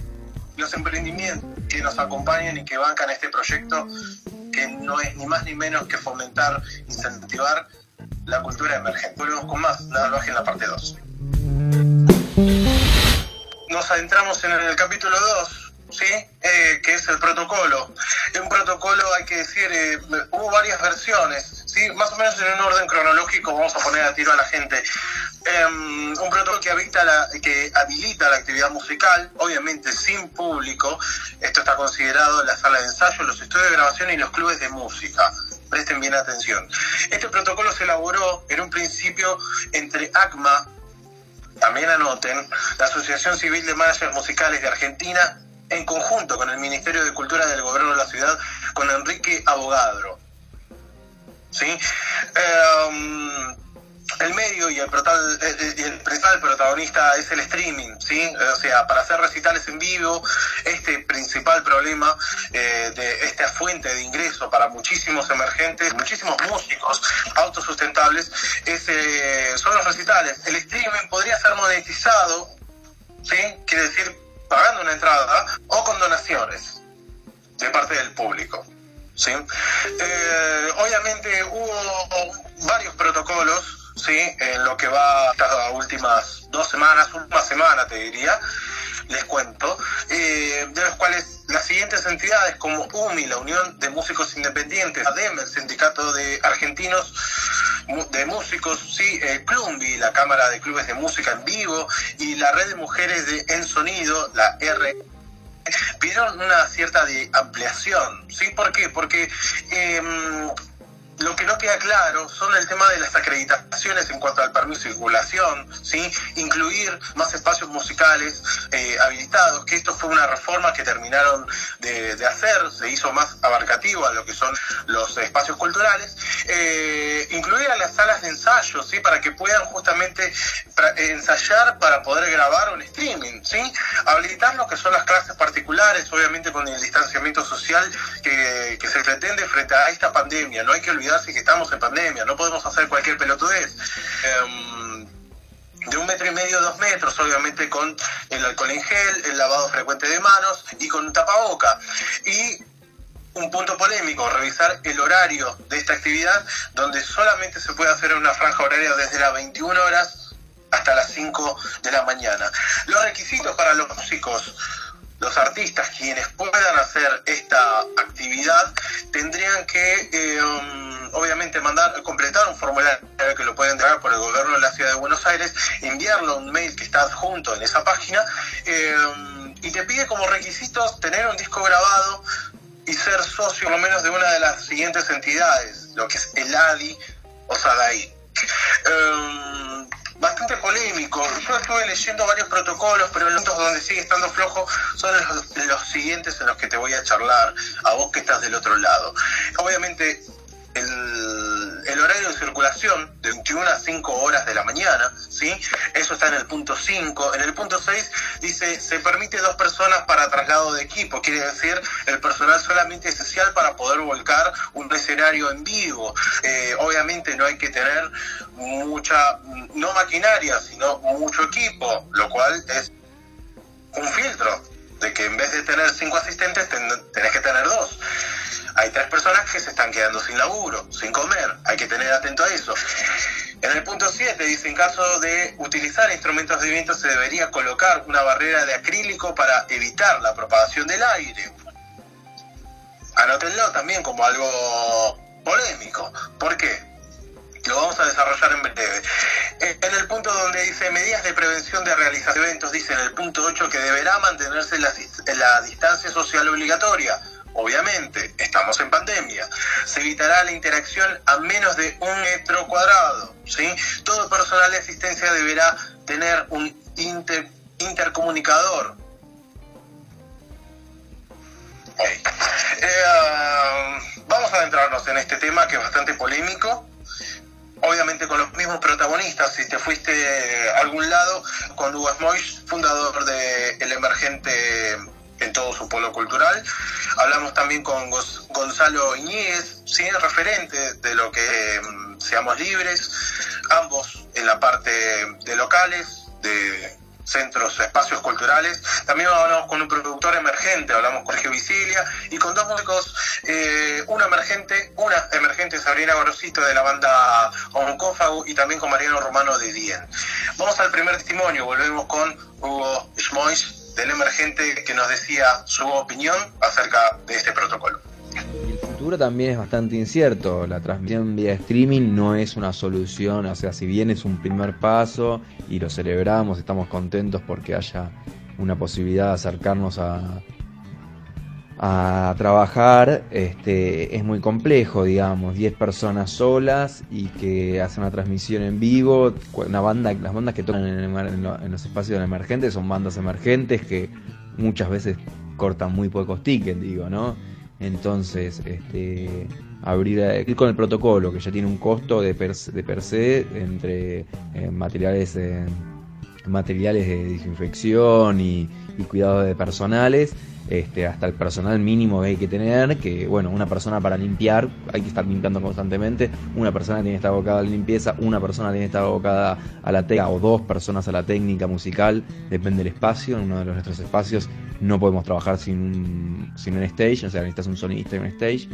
los emprendimientos que nos acompañan y que bancan este proyecto que no es ni más ni menos que fomentar, incentivar la cultura emergente. Volvemos con más, nada en la parte 2. Nos adentramos en el capítulo 2, ¿sí? Eh, que es el protocolo. Un protocolo, hay que decir, eh, hubo varias versiones, ¿sí? más o menos en un orden cronológico, vamos a poner a tiro a la gente. Em, un protocolo que, habita la, que habilita la actividad musical, obviamente sin público. Esto está considerado la sala de ensayo, los estudios de grabación y los clubes de música. Presten bien atención. Este protocolo se elaboró en un principio entre ACMA, también anoten, la Asociación Civil de Managers Musicales de Argentina, en conjunto con el Ministerio de Cultura del Gobierno de la Ciudad, con Enrique Abogadro. ¿Sí? Em, el medio y el, eh, eh, y el principal protagonista es el streaming, ¿sí? O sea, para hacer recitales en vivo, este principal problema eh, de esta fuente de ingreso para muchísimos emergentes, muchísimos músicos autosustentables, es, son los recitales. El streaming podría ser monetizado, ¿sí? Quiere decir, pagando una entrada o con donaciones de parte del público. ¿Sí? obviamente hubo varios protocolos ¿sí? En lo que va estas últimas dos semanas, una semana te diría, les cuento, eh, de los cuales las siguientes entidades como UMI, la Unión de Músicos Independientes, ADEM, el Sindicato de Argentinos de Músicos, sí, Clumbi, la Cámara de Clubes de Música en Vivo, y la Red de Mujeres de En Sonido, la R pidieron una cierta ampliación, ¿sí? ¿Por qué? Porque eh, lo que no queda claro son el tema de las acreditaciones en cuanto al permiso de circulación, ¿sí? incluir más espacios musicales eh, habilitados, que esto fue una reforma que terminaron de, hacer, se hizo más abarcativo a lo que son los espacios culturales, eh, incluir a las salas de ensayo, ¿sí? para que puedan justamente ensayar para poder grabar un streaming, ¿sí? habilitar lo que son las clases particulares, obviamente con el distanciamiento social que, que se pretende frente a esta pandemia, no hay que olvidar que estamos en pandemia, no podemos hacer cualquier pelotudez. Em, de un metro y medio, dos metros, obviamente con el alcohol en gel, el lavado frecuente de manos y con un tapaboca. Y un punto polémico, revisar el horario de esta actividad, donde solamente se puede hacer una franja horaria desde las 21 horas hasta las 5 de la mañana. Los requisitos para los músicos los artistas quienes puedan hacer esta actividad tendrían que eh, um, obviamente mandar completar un formulario que lo pueden entregar por el gobierno de la ciudad de Buenos Aires enviarlo un mail que está adjunto en esa página eh, y te pide como requisitos tener un disco grabado y ser socio por lo menos de una de las siguientes entidades lo que es el ADI o SADAI um, bastante polémico. Yo estuve leyendo varios protocolos, pero los donde sigue estando flojo son los, siguientes en los que te voy a charlar, a vos que estás del otro lado. Obviamente, el, el, horario de circulación de 21 a 5 horas de la mañana, ¿sí? Eso está en el punto 5. En el punto 6 dice, se permite dos personas para traslado de equipo, quiere decir el personal solamente esencial para poder volcar un escenario en vivo. Eh, obviamente no hay que tener mucha, no maquinaria, sino mucho equipo, lo cual es un filtro de que en vez de tener cinco asistentes tenés que tener dos hay tres personas que se están quedando sin laburo, sin comer, hay que tener atento a eso. En el punto 7 dice, en caso de utilizar instrumentos de viento se debería colocar una barrera de acrílico para evitar la propagación del aire. Anótenlo también como algo polémico. ¿Por qué? Lo vamos a desarrollar en breve. En el punto donde dice medidas de prevención de realización de eventos, dice en el punto 8 que deberá mantenerse la, la distancia social obligatoria Obviamente, estamos en pandemia. Se evitará la interacción a menos de un metro cuadrado. ¿sí? Todo personal de asistencia deberá tener un intercomunicador. Eh, vamos a adentrarnos en este tema que es bastante polémico. Obviamente con los mismos protagonistas, si te fuiste a algún lado, con Hugo Smois, fundador de El Emergente en todo su polo cultural. Hablamos también con Gonzalo Iñiguez, ¿sí? referente de lo que mm, Seamos Libres, ambos en la parte de locales, de centros, espacios culturales. También hablamos con un productor emergente, hablamos con Sergio Vicilia y con dos músicos, eh, una emergente, una emergente Sabrina Gorosito de la banda Oncófago y también con Mariano Romano de Dien. Vamos al primer testimonio, volvemos con Hugo Schmois del emergente que nos decía su opinión acerca de este protocolo. El también es bastante incierto. La transmisión vía streaming no es una solución, o sea, si bien es un primer paso y lo celebramos, estamos contentos porque haya una posibilidad de acercarnos a, a trabajar, este, es muy complejo, digamos, 10 personas solas y que hacen una transmisión en vivo, una banda, las bandas que tocan en, los espacios emergentes son bandas emergentes que muchas veces cortan muy pocos tickets, digo, ¿no? Entonces, este, abrir ir con el protocolo que ya tiene un costo de per, de per se entre eh, materiales eh, materiales de desinfección y, y cuidados de personales este, hasta el personal mínimo que hay que tener, que bueno, una persona para limpiar, hay que estar limpiando constantemente, una persona tiene que estar abocada a la limpieza, una persona tiene que estar abocada a la técnica o dos personas a la técnica musical, depende del espacio, en uno de nuestros espacios no podemos trabajar sin, sin un stage, o sea, necesitas un sonidista y un stage.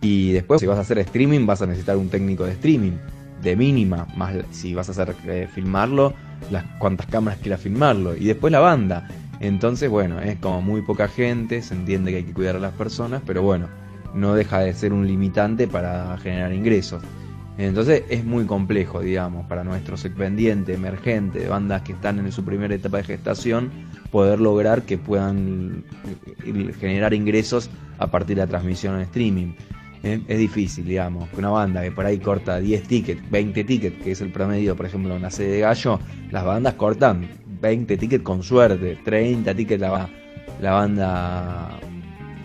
Y después, si vas a hacer streaming, vas a necesitar un técnico de streaming, de mínima, más si vas a hacer eh, filmarlo, las cuantas cámaras quieras filmarlo. Y después la banda. Entonces, bueno, es como muy poca gente, se entiende que hay que cuidar a las personas, pero bueno, no deja de ser un limitante para generar ingresos. Entonces es muy complejo, digamos, para nuestro pendiente emergente, bandas que están en su primera etapa de gestación, poder lograr que puedan generar ingresos a partir de la transmisión en streaming. Es difícil, digamos, que una banda que por ahí corta 10 tickets, 20 tickets, que es el promedio, por ejemplo, en la sede de Gallo, las bandas cortan 20 tickets con suerte, 30 tickets la, la banda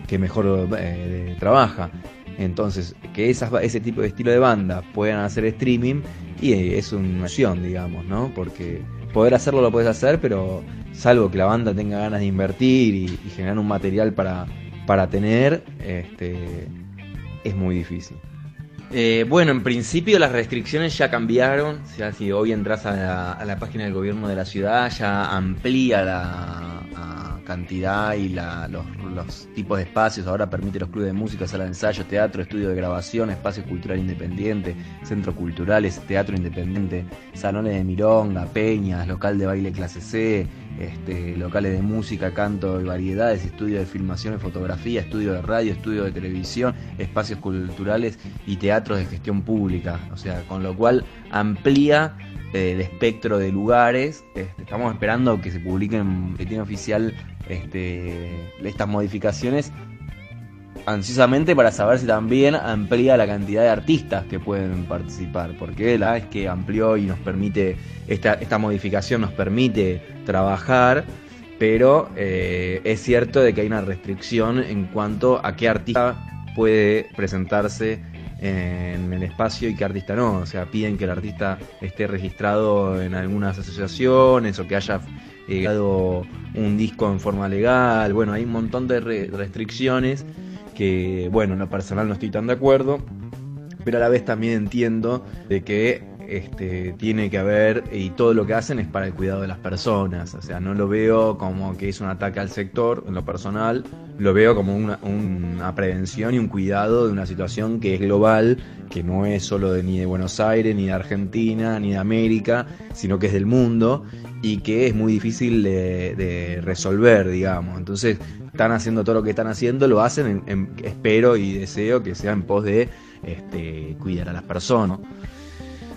que mejor eh, trabaja. Entonces, que esas, ese tipo de estilo de banda puedan hacer streaming y es una opción, digamos, ¿no? Porque poder hacerlo lo puedes hacer, pero salvo que la banda tenga ganas de invertir y, generar un material para, para tener, este, es muy difícil. Eh, bueno, en principio las restricciones ya cambiaron. Sea, si hoy entras a la, página del gobierno de la ciudad, ya amplía la cantidad y los, tipos de espacios. Ahora permite los clubes de música, sala de ensayo, teatro, estudio de grabación, espacio cultural independiente, centros culturales, teatro independiente, salones de mironga, peñas, local de baile clase C, este, locales de música, canto y variedades, estudio de filmación y fotografía, estudio de radio, estudio de televisión, espacios culturales y teatros de gestión pública. O sea, con lo cual amplía eh, el espectro de lugares. Este, estamos esperando que se publiquen en boletín oficial este, estas modificaciones ansiosamente para saber si también amplía la cantidad de artistas que pueden participar, porque la es que amplió y nos permite, esta, esta modificación nos permite trabajar, pero eh, es cierto de que hay una restricción en cuanto a qué artista puede presentarse en el espacio y qué artista no, o sea, piden que el artista esté registrado en algunas asociaciones o que haya llegado un disco en forma legal, bueno, hay un montón de restricciones que, bueno, en lo personal no estoy tan de acuerdo, pero a la vez también entiendo de que este, tiene que haber, y todo lo que hacen es para el cuidado de las personas, o sea, no lo veo como que es un ataque al sector en lo personal, lo veo como una, una prevención y un cuidado de una situación que es global, que no es solo de, ni de Buenos Aires, ni de Argentina, ni de América, sino que es del mundo y que es muy difícil de, resolver, digamos. Entonces, están haciendo todo lo que están haciendo, lo hacen, en, espero y deseo que sea en pos de este, cuidar a las personas.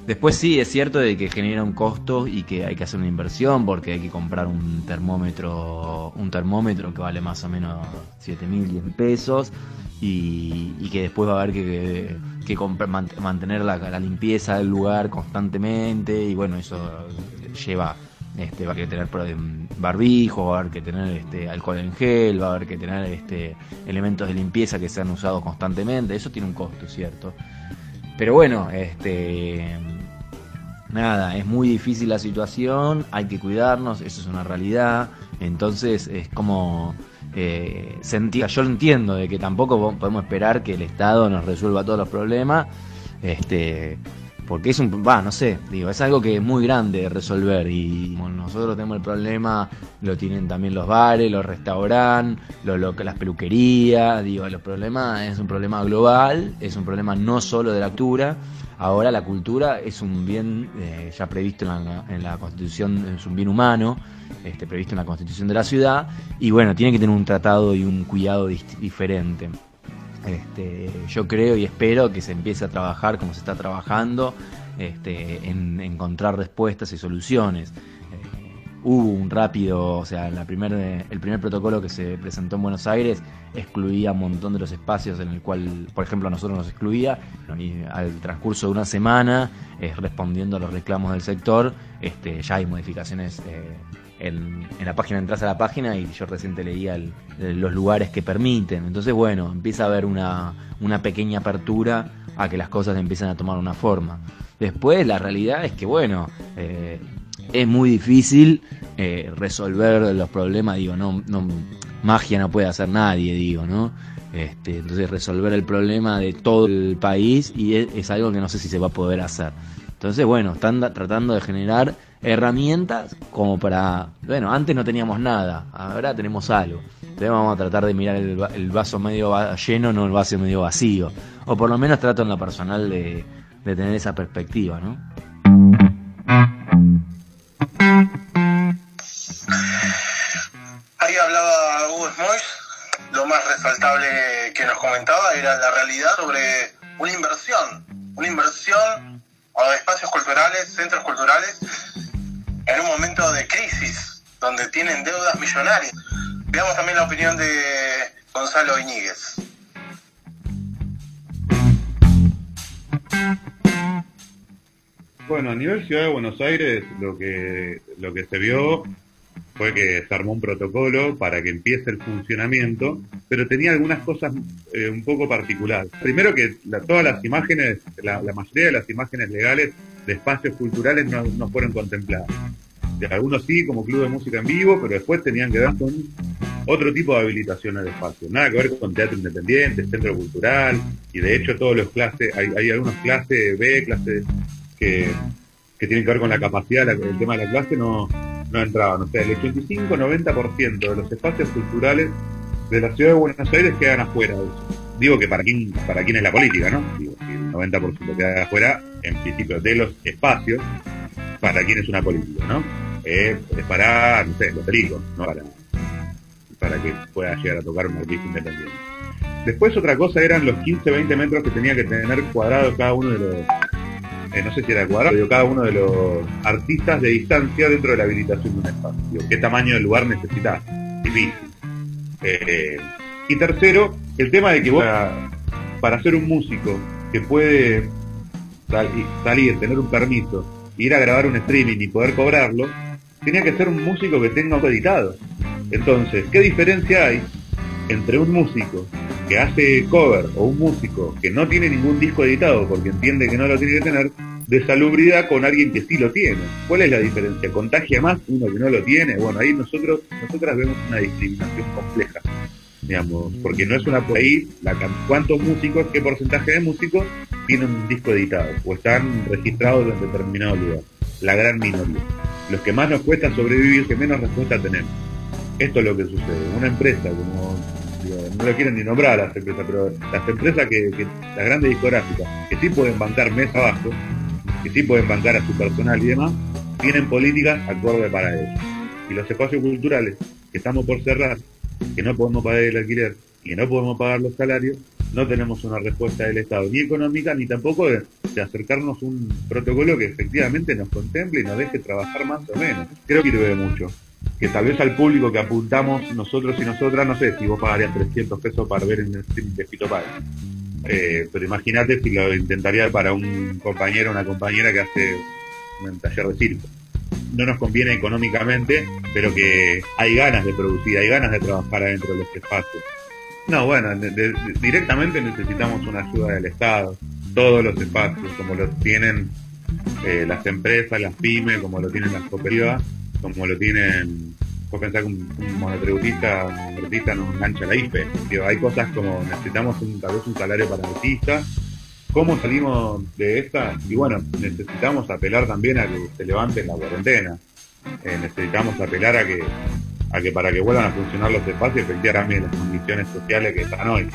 Después sí, es cierto de que genera un costo y que hay que hacer una inversión porque hay que comprar un termómetro, un termómetro que vale más o menos 7 mil pesos y, que después va a haber que, que, mantener la, la limpieza del lugar constantemente y bueno, eso lleva este, va a haber que tener barbijo, va a haber que tener este, alcohol en gel, va a haber que tener este, elementos de limpieza que sean usados constantemente, eso tiene un costo, ¿cierto? Pero bueno, este, nada, es muy difícil la situación, hay que cuidarnos, eso es una realidad, entonces es como... Eh, yo lo entiendo de que tampoco podemos esperar que el Estado nos resuelva todos los problemas, este, porque es un, va, no sé, digo, es algo que es muy grande de resolver y como nosotros tenemos el problema, lo tienen también los bares, los restaurantes, lo, las peluquerías, digo, los problemas es un problema global, es un problema no solo de la cultura, ahora la cultura es un bien eh, ya previsto en la, en la Constitución, es un bien humano, este, previsto en la Constitución de la ciudad y bueno, tiene que tener un tratado y un cuidado diferente. Este, yo creo y espero que se empiece a trabajar como se está trabajando este, en encontrar respuestas y soluciones. Eh, hubo un rápido, o sea, la primer, el primer protocolo que se presentó en Buenos Aires excluía un montón de los espacios en el cual, por ejemplo, a nosotros nos excluía, y al transcurso de una semana, eh, respondiendo a los reclamos del sector, este, ya hay modificaciones. Eh, en, la página, entras a la página y yo reciente leía los lugares que permiten. Entonces, bueno, empieza a haber una, pequeña apertura a que las cosas empiecen a tomar una forma. Después, la realidad es que, bueno, eh, es muy difícil eh, resolver los problemas, digo, no, no, magia no puede hacer nadie, digo, ¿no? Este, entonces resolver el problema de todo el país y es, algo que no sé si se va a poder hacer. Entonces, bueno, están tratando de generar herramientas como para, bueno, antes no teníamos nada, ahora tenemos algo. Entonces vamos a tratar de mirar el, vaso medio lleno, no el vaso medio vacío. O por lo menos trato en lo personal de, tener esa perspectiva, ¿no? Ahí hablaba Hugo Smoys, lo más resaltable que nos comentaba era la realidad sobre una inversión, una inversión a espacios culturales, centros culturales, en un momento de crisis, donde tienen deudas millonarias. Veamos también la opinión de Gonzalo Iñiguez. Bueno, a nivel Ciudad de Buenos Aires lo que, lo que se vio fue que se armó un protocolo para que empiece el funcionamiento, pero tenía algunas cosas eh, un poco particulares. Primero que todas las imágenes, la, mayoría de las imágenes legales de espacios culturales no, no fueron contempladas. De algunos sí, como club de música en vivo, pero después tenían que ver con otro tipo de habilitaciones de espacio. Nada que ver con teatro independiente, centro cultural, y de hecho todos los clases, hay, hay algunas clases B, clases que, que tienen que ver con la capacidad, el tema de la clase no, no entraban. O sea, el 85-90% de los espacios culturales de la ciudad de Buenos Aires quedan afuera. Digo que para quién, para quién es la política, ¿no? Digo, que el 90% queda afuera, en principio, de los espacios, para quién es una política, ¿no? Eh, es para, no sé, los pericos, no para, para que pueda llegar a tocar un artista independiente. Después otra cosa eran los 15-20 metros que tenía que tener cuadrados cada uno de los eh, no sé si era cuadrado, pero cada uno de los artistas de distancia dentro de la habilitación de un espacio. ¿Qué tamaño de lugar necesitas? Difícil. Eh, y tercero, el tema de que vos, para, ser un músico que puede salir, tener un permiso, ir a grabar un streaming y poder cobrarlo, tenía que ser un músico que tenga auto editado. Entonces, ¿qué diferencia hay entre un músico que hace cover o un músico que no tiene ningún disco editado porque entiende que no lo tiene que tener, de salubridad con alguien que sí lo tiene. ¿Cuál es la diferencia? ¿Contagia más uno que no lo tiene? Bueno, ahí nosotros, nosotras vemos una discriminación compleja, digamos, porque no es una ahí la, cuántos músicos, qué porcentaje de músicos tienen un disco editado o están registrados en determinado lugar. La gran minoría. Los que más nos cuesta sobrevivir, que menos respuesta tenemos. Esto es lo que sucede. Una empresa como no lo quieren ni nombrar a las empresas, pero las empresas que, las grandes discográficas, que sí pueden bancar mes abajo, que sí pueden bancar a su personal y demás, tienen políticas acorde para eso. Y los espacios culturales que estamos por cerrar, que no podemos pagar el alquiler y que no podemos pagar los salarios, no tenemos una respuesta del Estado, ni económica, ni tampoco de, de acercarnos un protocolo que efectivamente nos contemple y nos deje trabajar más o menos. Creo que sirve mucho que tal vez al público que apuntamos nosotros y nosotras, no sé si vos pagarías 300 pesos para ver en el streaming de eh, pero imagínate si lo intentaría para un compañero o una compañera que hace un taller de circo. no nos conviene económicamente, pero que hay ganas de producir, hay ganas de trabajar adentro de los espacios. No, bueno, directamente necesitamos una ayuda del Estado, todos los espacios, como lo tienen eh, las empresas, las pymes, como lo tienen las cooperativas, como lo tienen, vos pensar que un, un un artista no engancha la IFE. hay cosas como necesitamos un, tal vez un salario para artistas, ¿Cómo salimos de esta? Y bueno, necesitamos apelar también a que se levante la cuarentena. Eh, necesitamos apelar a que, a que para que vuelvan a funcionar los espacios, efectivamente las condiciones sociales que están hoy.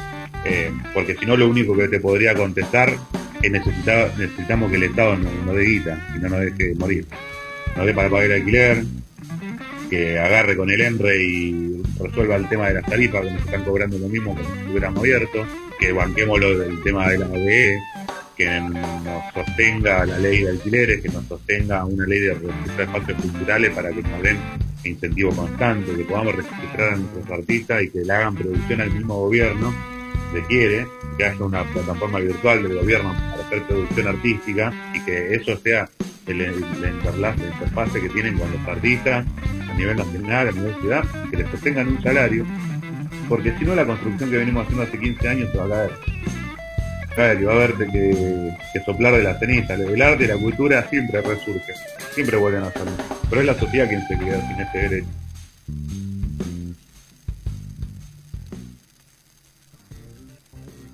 Eh, porque si no, lo único que te podría contestar es necesitamos que el Estado nos no dé y no nos deje morir. No dé para pagar el alquiler, que agarre con el ENRE y resuelva el tema de las tarifas que nos están cobrando lo mismo que si hubiéramos abierto, que banquemos lo del tema de la OBE, que nos sostenga la ley de alquileres, que nos sostenga una ley de espacios culturales para que nos den incentivo constante, que podamos registrar a nuestros artistas y que le hagan producción al mismo gobierno, requiere que haya una plataforma virtual del gobierno para hacer producción artística y que eso sea el, el, el interfase que tienen con los artistas a nivel nacional, a nivel ciudad, que les sostengan un salario, porque si no la construcción que venimos haciendo hace 15 años se va a caer y va a haber que, soplar de la ceniza. El arte y la cultura siempre resurgen, siempre vuelven a salir. Pero es la sociedad quien se queda sin ese derecho.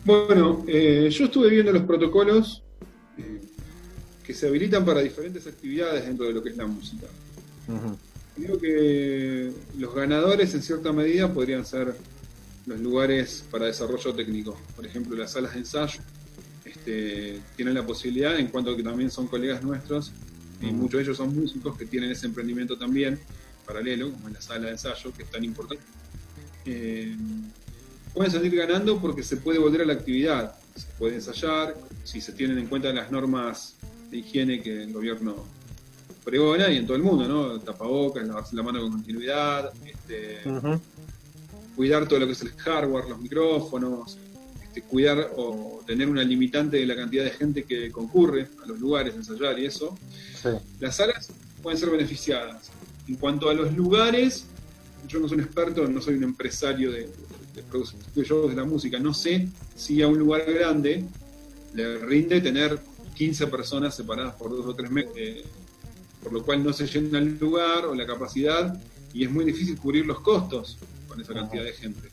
Bueno, eh, yo estuve viendo los protocolos que se habilitan para diferentes actividades dentro de lo que es la música. Creo que los ganadores en cierta medida podrían ser los lugares para desarrollo técnico. Por ejemplo, las salas de ensayo este, tienen la posibilidad, en cuanto a que también son colegas nuestros, y muchos de ellos son músicos que tienen ese emprendimiento también, paralelo, como en la sala de ensayo, que es tan importante. Eh, pueden salir ganando porque se puede volver a la actividad, se puede ensayar, si se tienen en cuenta las normas de higiene que el gobierno pregona y en todo el mundo, ¿no? Tapabocas, lavarse la mano con continuidad, este, cuidar todo lo que es el hardware, los micrófonos, este, cuidar o tener una limitante de la cantidad de gente que concurre a los lugares, ensayar y eso. Las salas pueden ser beneficiadas. En cuanto a los lugares, yo no soy un experto, no soy un empresario de, de producción de la música, no sé si a un lugar grande le rinde tener 15 personas separadas por dos o tres metros, eh, por lo cual no se llena el lugar o la capacidad y es muy difícil cubrir los costos con esa cantidad de gente.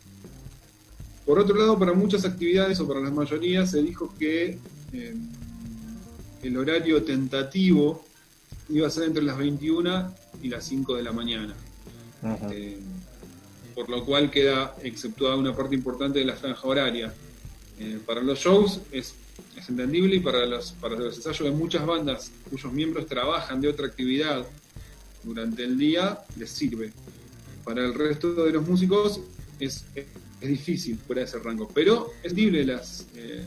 Por otro lado, para muchas actividades o para las mayorías se dijo que eh, el horario tentativo iba a ser entre las 21 y las 5 de la mañana. Eh, por lo cual queda exceptuada una parte importante de la franja horaria. Eh, para los shows es, es, entendible y para los, para los ensayos de muchas bandas cuyos miembros trabajan de otra actividad durante el día, les sirve para el resto de los músicos es, es, difícil fuera de ese rango. Pero es entendible las, eh,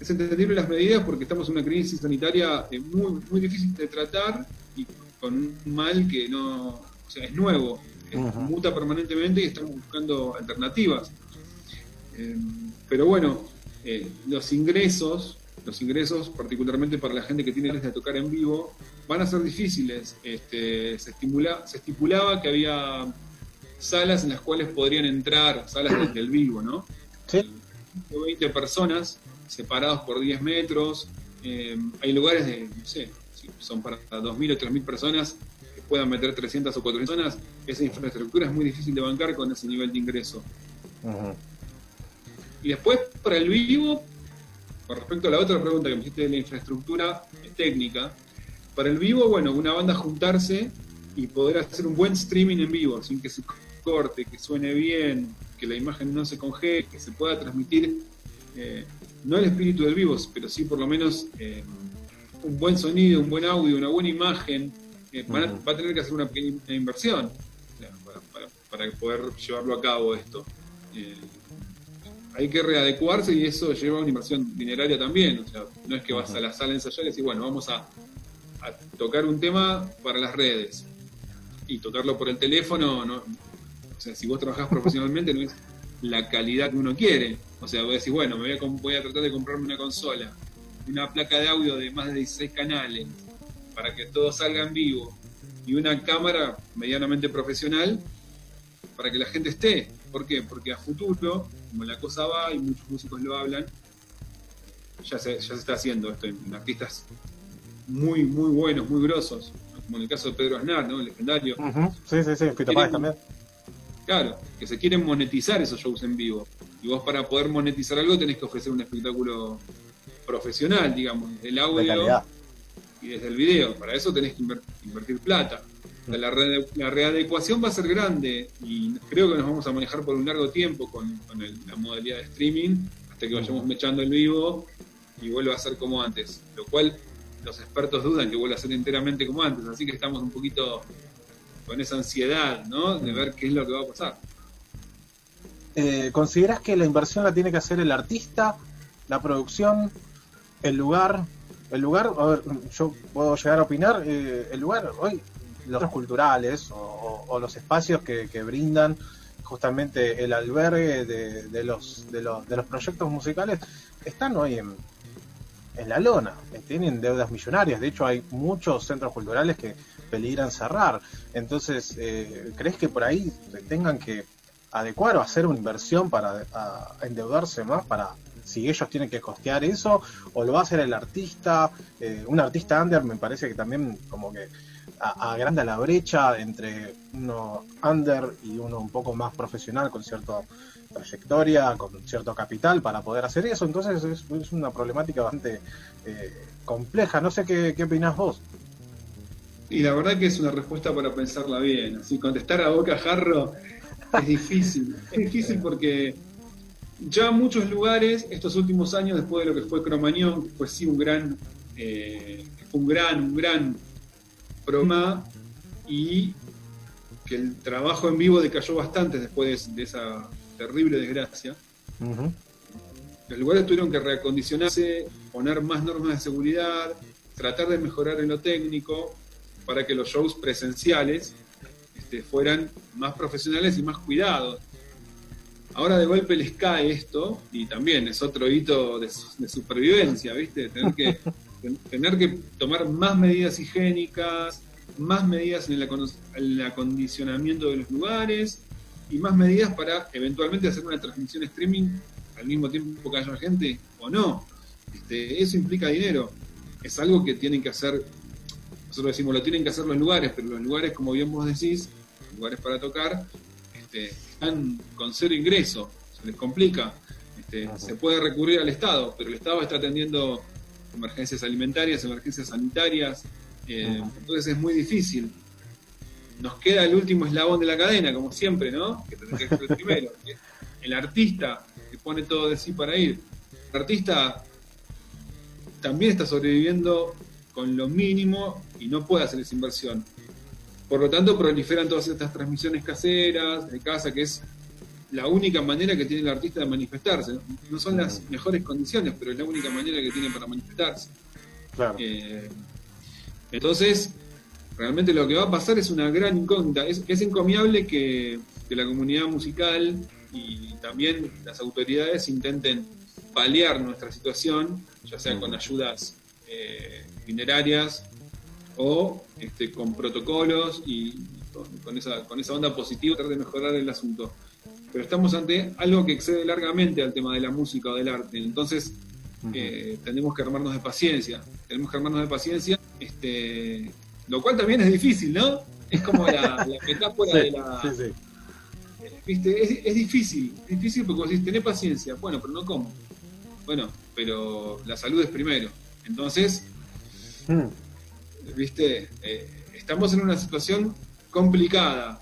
es entendible las medidas porque estamos en una crisis sanitaria eh, muy, muy difícil de tratar y con un mal que no, o sea, es nuevo, muta permanentemente y estamos buscando alternativas. Eh, pero bueno, los ingresos, los ingresos, particularmente para la gente que tiene ganas de tocar en vivo, van a ser difíciles. Este, se, estimula, se estipulaba que había salas en las cuales podrían entrar, salas del vivo, ¿no? Sí. 20 personas separados por 10 metros. Eh, hay lugares de, no sé, si son para 2.000 o 3.000 personas que puedan meter 300 o 400 personas. Esa infraestructura es muy difícil de bancar con ese nivel de ingreso. Y después, para el vivo, con respecto a la otra pregunta que me hiciste de la infraestructura técnica, para el vivo, bueno, una banda juntarse y poder hacer un buen streaming en vivo, sin que se corte, que suene bien, que la imagen no se congele, que se pueda transmitir, eh, no el espíritu del vivo, pero sí por lo menos eh, un buen sonido, un buen audio, una buena imagen, eh, va a tener que hacer una pequeña inversión para, poder llevarlo a cabo esto. Hay que readecuarse y eso lleva una inversión dineraria también. O sea, no es que vas a la sala a ensayar y decís, bueno, vamos a, a tocar un tema para las redes y tocarlo por el teléfono no, o sea, si vos trabajás profesionalmente no es la calidad que uno quiere. O sea, vos decís, bueno, me voy a, voy a tratar de comprarme una consola, una placa de audio de más de 16 canales, para que todo salga en vivo. y una cámara medianamente profesional para que la gente esté. ¿Por qué? Porque a futuro, como la cosa va y muchos músicos lo hablan, ya se, ya se está haciendo esto en artistas muy, muy buenos, muy grosos, como en el caso de Pedro Aznar, ¿no? El legendario. Sí, sí, sí, Fito Páez también. Claro, que se quieren monetizar esos shows en vivo. Y vos para poder monetizar algo tenés que ofrecer un espectáculo profesional, digamos, desde el audio y desde el video. Para eso tenés que invertir plata. La, la, readecuación va a ser grande y creo que nos vamos a manejar por un largo tiempo con, la modalidad de streaming hasta que vayamos mechando el vivo y vuelva a ser como antes. Lo cual los expertos dudan que vuelva a ser enteramente como antes. Así que estamos un poquito con esa ansiedad, ¿no? De ver qué es lo que va a pasar. Eh, ¿Consideras que la inversión la tiene que hacer el artista, la producción, el lugar? El lugar, a ver, yo puedo llegar a opinar, eh, el lugar hoy, los culturales o, los espacios que, brindan justamente el albergue de, los, de, los, de los proyectos musicales están hoy en, en la lona, tienen deudas millonarias. De hecho, hay muchos centros culturales que peligran cerrar. Entonces, eh, ¿crees que por ahí tengan que adecuar o hacer una inversión para endeudarse más para si ellos tienen que costear eso o lo va a hacer el artista eh, un artista under me parece que también como que agranda la brecha entre uno under y uno un poco más profesional con cierta trayectoria, con cierto capital para poder hacer eso. Entonces es, una problemática bastante eh, compleja. No sé qué, qué opinás vos. Y la verdad que es una respuesta para pensarla bien. Así contestar a boca jarro es difícil. Es difícil porque ya muchos lugares, estos últimos años, después de lo que fue Cromañón, pues sí un gran, eh, un gran, un gran problema y que el trabajo en vivo decayó bastante después de, esa terrible desgracia. Los lugares tuvieron que reacondicionarse, poner más normas de seguridad, tratar de mejorar en lo técnico para que los shows presenciales este, fueran más profesionales y más cuidados. Ahora de golpe les cae esto y también es otro hito de, supervivencia, ¿viste? Tener que, tener que tomar más medidas higiénicas, más medidas en el, acondicionamiento de los lugares y más medidas para eventualmente hacer una transmisión streaming al mismo tiempo que haya gente o no. Este, eso implica dinero. Es algo que tienen que hacer, nosotros decimos, lo tienen que hacer los lugares, pero los lugares, como bien vos decís, lugares para tocar, este, están con cero ingreso, se les complica. Este, se puede recurrir al Estado, pero el Estado está atendiendo emergencias alimentarias, emergencias sanitarias, eh, entonces es muy difícil. Nos queda el último eslabón de la cadena, como siempre, ¿no? Que que ser el primero. el artista que pone todo de sí para ir. El artista también está sobreviviendo con lo mínimo y no puede hacer esa inversión. Por lo tanto, proliferan todas estas transmisiones caseras, de casa, que es la única manera que tiene el artista de manifestarse. No son las mejores condiciones, pero es la única manera que tiene para manifestarse. Eh, entonces, realmente lo que va a pasar es una gran incógnita. Es, encomiable que, la comunidad musical y también las autoridades intenten paliar nuestra situación, ya sea con ayudas eh, minerarias o este, con protocolos y con, esa, con esa onda positiva, tratar de mejorar el asunto. Pero estamos ante algo que excede largamente al tema de la música o del arte. Entonces, eh, tenemos que armarnos de paciencia. Tenemos que armarnos de paciencia, este, lo cual también es difícil, ¿no? Es como la, metáfora de la. ¿Viste? Es, difícil, es difícil porque vos decís, tenés paciencia. Bueno, pero no como. Bueno, pero la salud es primero. Entonces, mm. ¿Viste? Eh, estamos en una situación complicada.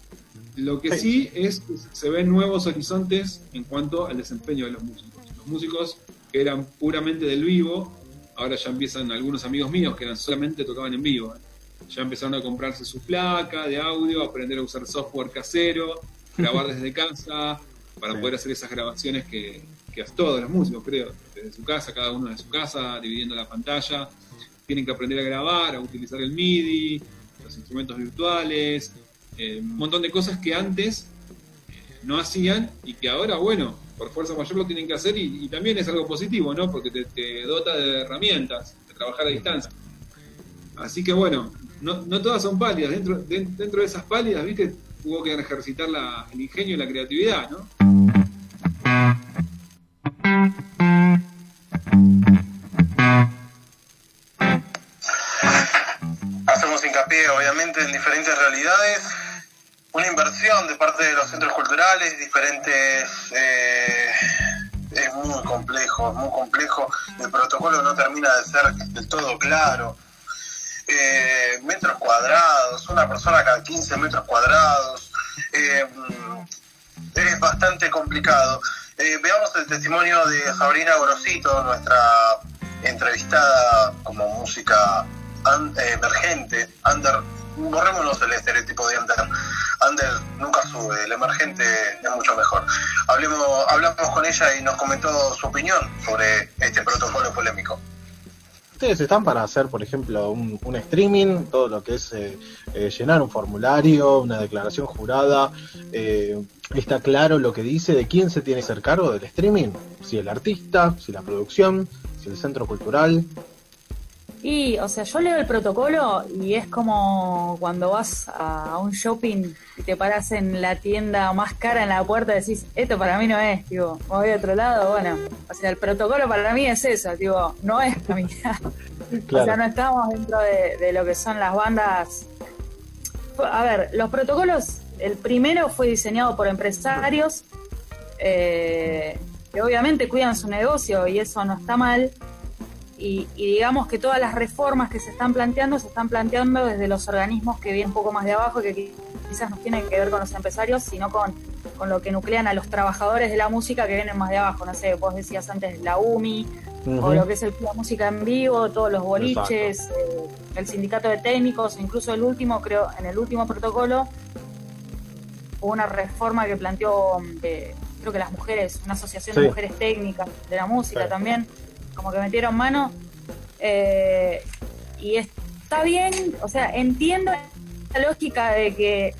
Lo que sí es que se ven nuevos horizontes en cuanto al desempeño de los músicos. Los músicos que eran puramente del vivo, ahora ya empiezan algunos amigos míos que eran solamente tocaban en vivo. Ya empezaron a comprarse su placa de audio, aprender a usar software casero, grabar desde casa, para poder hacer esas grabaciones que, que todos los músicos, creo, desde su casa, cada uno de su casa, dividiendo la pantalla. Tienen que aprender a grabar, a utilizar el MIDI, los instrumentos virtuales, eh, un montón de cosas que antes eh, no hacían y que ahora, bueno, por fuerza mayor lo tienen que hacer y, también es algo positivo, ¿no? Porque te, dota de herramientas, de trabajar a distancia. Así que bueno, no, no todas son pálidas. Dentro, de- dentro de esas pálidas, viste, hubo que ejercitar la- el ingenio y la creatividad, ¿no? Obviamente, en diferentes realidades. Una inversión de parte de los centros culturales, diferentes. eh, es muy complejo, muy complejo. El protocolo no termina de ser del todo claro. Eh, metros cuadrados, una persona cada 15 metros cuadrados. eh, es bastante complicado. Veamos el testimonio de Sabrina Gorosito, nuestra entrevistada como música eh, emergente, under, borrémonos el estereotipo de under, under nunca sube, el emergente es mucho mejor. Hablemos, hablamos con ella y nos comentó su opinión sobre este protocolo polémico. Ustedes están para hacer, por ejemplo, un, streaming, todo lo que es eh, eh, llenar un formulario, una declaración jurada. está claro lo que dice de quién se tiene que hacer cargo del streaming. Si el artista, si la producción, si el centro cultural. Y, o sea, yo leo el protocolo y es como cuando vas a un shopping y te paras en la tienda más cara en la puerta y decís, esto para mí no es, me voy a otro lado, bueno, o sea, el protocolo para mí es eso, tipo, no es para mí. O sea, no estamos dentro de, de lo que son las bandas. A ver, los protocolos, el primero fue diseñado por empresarios eh, que obviamente cuidan su negocio y eso no está mal. Y, y digamos que todas las reformas que se están planteando se están planteando desde los organismos que vienen un poco más de abajo, que qui- quizás no tienen que ver con los empresarios, sino con, con lo que nuclean a los trabajadores de la música que vienen más de abajo. No sé, vos decías antes la UMI, o lo que es el la música en vivo, todos los boliches, eh, el sindicato de técnicos, incluso el último, creo, en el último protocolo, hubo una reforma que planteó, eh, creo que las mujeres, una asociación de mujeres técnicas de la música Sí. también, como que metieron mano. eh, y está bien, o sea, entiendo la lógica de que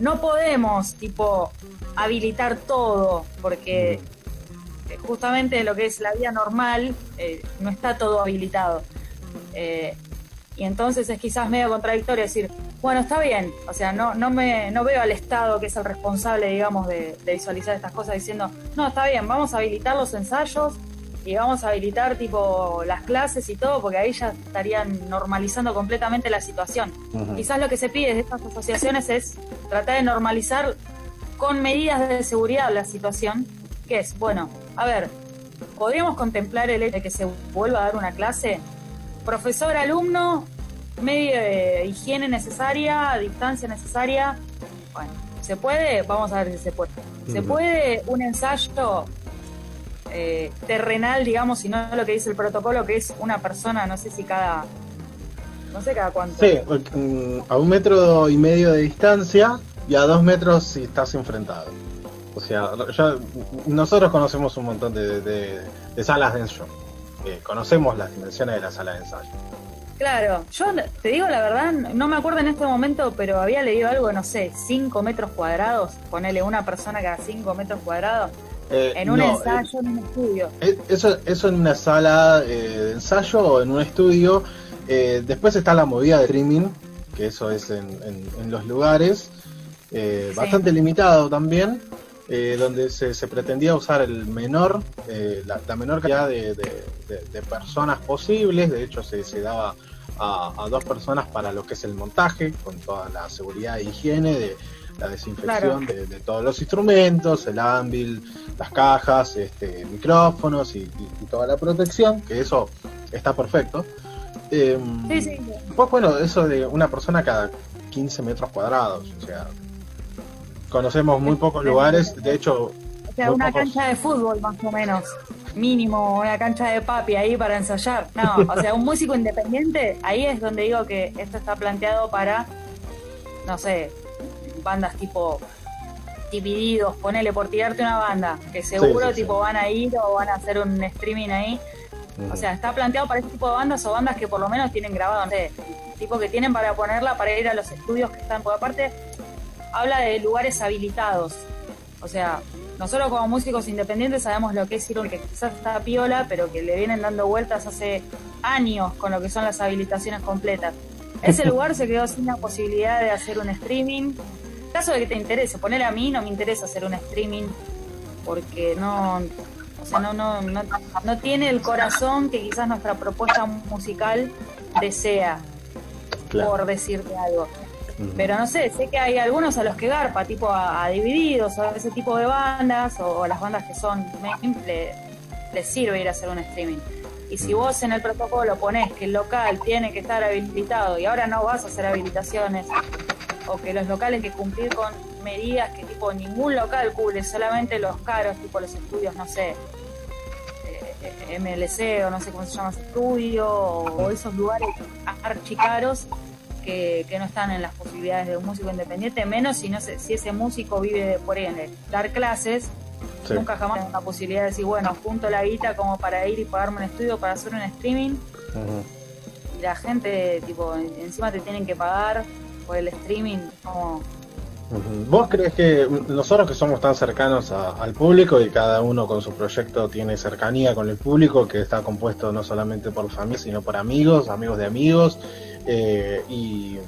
no podemos, tipo, habilitar todo, porque justamente lo que es la vida normal eh, no está todo habilitado. Eh, y entonces es quizás medio contradictorio decir, bueno, está bien, o sea, no, no, me, no veo al Estado que es el responsable, digamos, de visualizar estas cosas diciendo, no, está bien, vamos a habilitar los ensayos y vamos a habilitar tipo las clases y todo, porque ahí ya estarían normalizando completamente la situación. Quizás lo que se pide de estas asociaciones es tratar de normalizar con medidas de seguridad la situación, que es, bueno, a ver, ¿podríamos contemplar el hecho de que se vuelva a dar una clase? Profesor, alumno, medio de higiene necesaria, distancia necesaria. Bueno, ¿se puede? Vamos a ver si se puede. ¿Se puede un ensayo eh, terrenal, digamos, y no lo que dice el protocolo, que es una persona, no sé si cada... No sé cada cuánto. Sí, mm, a un metro y medio de distancia y a dos metros si estás enfrentado. O sea, ya nosotros conocemos un montón de, de- de salas de ensayo. Eh, conocemos las dimensiones de la sala de ensayo. Claro, yo te digo la verdad, no me acuerdo en este momento, pero había leído algo, no sé, 5 metros cuadrados, ponele una persona cada 5 metros cuadrados, Eh, en un no, ensayo, en un estudio. eh, eso, eso en una sala eh, de ensayo o en un estudio. Eh, después está la movida de streaming, que eso es en, en- en los lugares. eh, Sí. Bastante limitado también. eh, donde se, se pretendía usar el menor, eh, la, la menor cantidad de, de- de- de personas posibles, de hecho se, se daba a, a dos personas para lo que es el montaje, con toda la seguridad e higiene, de la desinfección de, de todos los instrumentos, el ámbil, las cajas, este, micrófonos y, y- y toda la protección, que eso está perfecto. Em, Sí, sí. pues bueno, eso de una persona cada 15 metros cuadrados, o sea, conocemos muy pocos lugares, de hecho, O sea, una pocos- cancha de fútbol más o menos, mínimo, una cancha de papi ahí para ensayar. No, o sea, un músico independiente, ahí es donde digo que esto está planteado para, no sé, bandas tipo divididos, ponele por tirarte una banda, que seguro sí, sí. tipo van a ir o van a hacer un streaming ahí. O sea, está planteado para este tipo de bandas o bandas que por lo menos tienen grabado, no sé, tipo que tienen para ponerla para ir a los estudios que están, porque aparte habla de lugares habilitados. O sea, nosotros como músicos independientes sabemos lo que es ir a un que quizás está piola, pero que le vienen dando vueltas hace años con lo que son las habilitaciones completas. ese lugar se quedó sin la posibilidad de hacer un streaming. Caso de que te interese, poner a mí, no me interesa hacer un streaming porque no, o sea, no, no, no, no tiene el corazón que quizás nuestra propuesta musical desea, por decirte algo. Pero no sé, sé que hay algunos a los que garpa, tipo a, Divididos o a ese tipo de bandas o, las bandas que son les sirve ir a hacer un streaming. Y si vos en el protocolo ponés que el local tiene que estar habilitado y ahora no vas a hacer habilitaciones, o que los locales que cumplir con medidas que tipo ningún local cubre, solamente los caros, tipo los estudios, no sé, eh, MLC o no sé cómo se llama ese estudio, o, esos lugares archicaros que, que no están en las posibilidades de un músico independiente, menos si no sé, si ese músico vive por ahí en dar clases Nunca jamás la posibilidad de decir, bueno, junto la guita como para ir y pagarme un estudio para hacer un streaming. Y la gente, tipo, encima te tienen que pagar por el streaming. Como... ¿Vos crees que nosotros que somos tan cercanos al público y cada uno con su proyecto tiene cercanía con el público, que está compuesto no solamente por familia, sino por amigos, amigos de amigos, eh, y,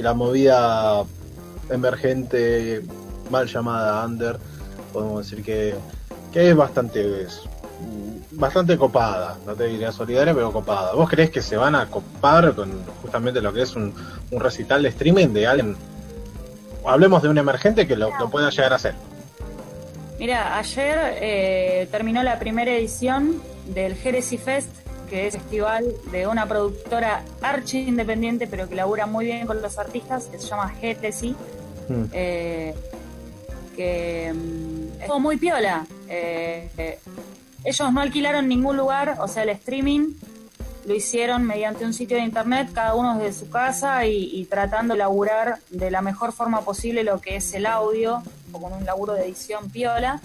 la movida emergente, mal llamada under, podemos decir que, es bastante bastante copada, no te diría solidaria, pero copada. ¿Vos crees que se van a copar con justamente lo que es un, recital de streaming de alguien? Hablemos de un emergente que lo, pueda llegar a hacer. Mira, ayer eh, terminó la primera edición del Jerez Fest, que es festival de una productora archi independiente, pero que labura muy bien con los artistas, que se llama GTC. Mm. Eh, que mm, es muy piola. Eh, eh, ellos no alquilaron ningún lugar, o sea, el streaming lo hicieron mediante un sitio de internet, cada uno desde su casa y, tratando de laburar de la mejor forma posible lo que es el audio, como en un laburo de edición piola.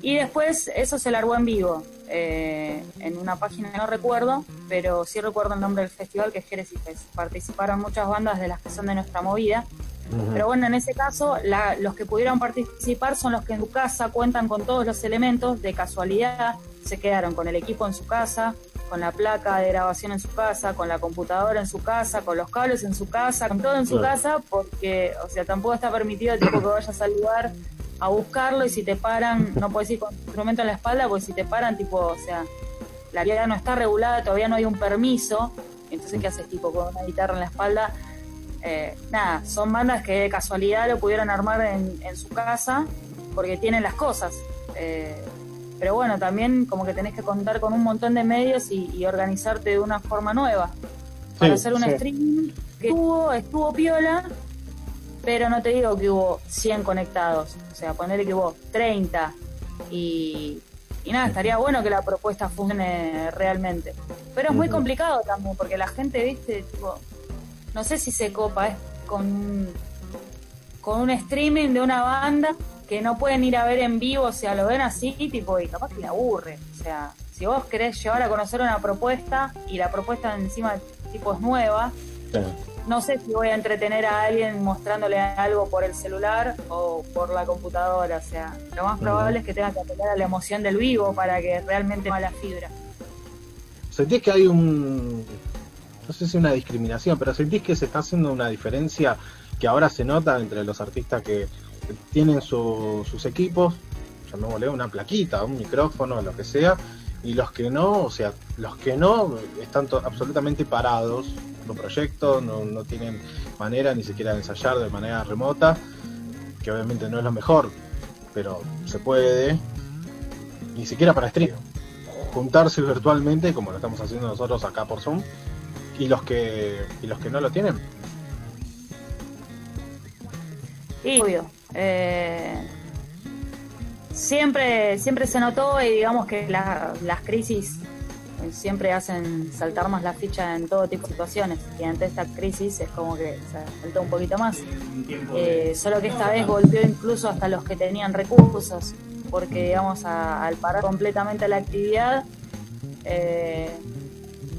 Y después eso se largó en vivo, eh, en una página no recuerdo, pero sí recuerdo el nombre del festival que es Jerez Participaron muchas bandas de las que son de nuestra movida pero bueno, en ese caso, los que pudieron participar son los que en su casa cuentan con todos los elementos, de casualidad se quedaron con el equipo en su casa, con la placa de grabación en su casa, con la computadora en su casa, con los cables en su casa, con todo en su casa, porque, o sea, tampoco está permitido tipo que vayas al lugar a buscarlo y si te paran, no puedes ir con tu instrumento en la espalda, porque si te paran, tipo, o sea, la área no está regulada, todavía no hay un permiso, entonces, ¿qué haces, tipo, con una guitarra en la espalda? Eh, nada, son bandas que de casualidad lo pudieron armar en, su casa porque tienen las cosas. Eh, pero bueno, también como que tenés que contar con un montón de medios y, organizarte de una forma nueva. Para hacer un streaming que estuvo, estuvo piola, pero no te digo que hubo 100 conectados. O sea, ponerle que hubo 30 y, y nada, estaría bueno que la propuesta funcione realmente. Pero es muy complicado también, porque la gente, viste, tipo, no sé si se copa, es con, con un streaming de una banda que no pueden ir a ver en vivo, o sea, lo ven así, tipo, y capaz que le aburre. O sea, si vos querés llevar a conocer una propuesta y la propuesta encima tipo es nueva, no sé si voy a entretener a alguien mostrándole algo por el celular o por la computadora. O sea, lo más probable es que tenga que apelar a la emoción del vivo para que realmente no la fibra. ¿Sentís que hay un, no sé si una discriminación, pero sentís que se está haciendo una diferencia que ahora se nota entre los artistas que tienen sus equipos, llamémosle una plaquita, un micrófono, lo que sea, y los que no, o sea, los que no están absolutamente parados un proyecto, no, no tienen manera ni siquiera de ensayar de manera remota, que obviamente no es lo mejor, pero se puede, ni siquiera para stream, juntarse virtualmente como lo estamos haciendo nosotros acá por Zoom y los que y los que no lo tienen. Sí, obvio. Eh, siempre siempre se notó y digamos que las crisis eh, siempre hacen saltar más la ficha en todo tipo de situaciones y ante esta crisis es como que se saltó un poquito más eh, solo que esta vez golpeó incluso hasta los que tenían recursos porque digamos al parar completamente la actividad eh,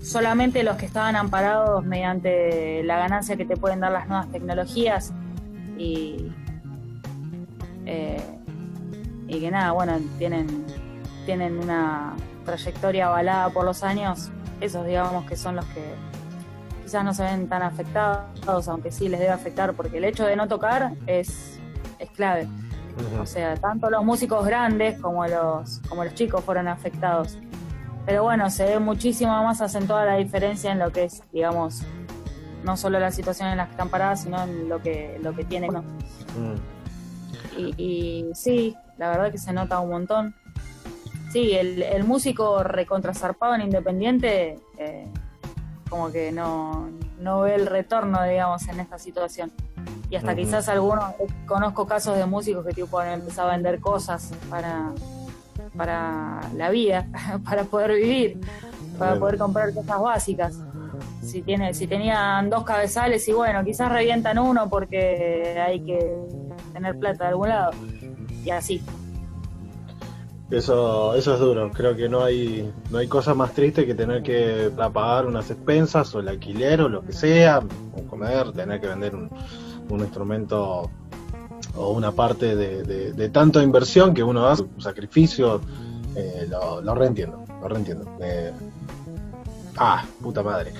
solamente los que estaban amparados mediante la ganancia que te pueden dar las nuevas tecnologías y, eh, y que nada, bueno, tienen, tienen una trayectoria avalada por los años, esos digamos que son los que quizás no se ven tan afectados, aunque sí les debe afectar, porque el hecho de no tocar es, es clave. O sea, tanto los músicos grandes como los, como los chicos fueron afectados. Pero bueno, se ve muchísimo más acentuada la diferencia en lo que es, digamos, no solo la situación en la que están paradas, sino en lo que, lo que tiene uno. Y, sí, la verdad que se nota un montón. Sí, el, el músico recontrazarpado en Independiente, eh, como que no, no ve el retorno, digamos, en esta situación y hasta quizás algunos, conozco casos de músicos que tipo han empezado a vender cosas para, para la vida, para poder vivir, para poder comprar cosas básicas. Si, tiene, si tenían dos cabezales y bueno, quizás revientan uno porque hay que tener plata de algún lado. Y así. Eso, eso es duro. Creo que no hay, no hay cosa más triste que tener que pagar unas expensas o el alquiler o lo que sea, o comer, tener que vender un, un instrumento o una parte de, de, tanta inversión que uno hace, un sacrificio, eh, lo, lo, reentiendo, lo reentiendo. Eh, ah, puta madre.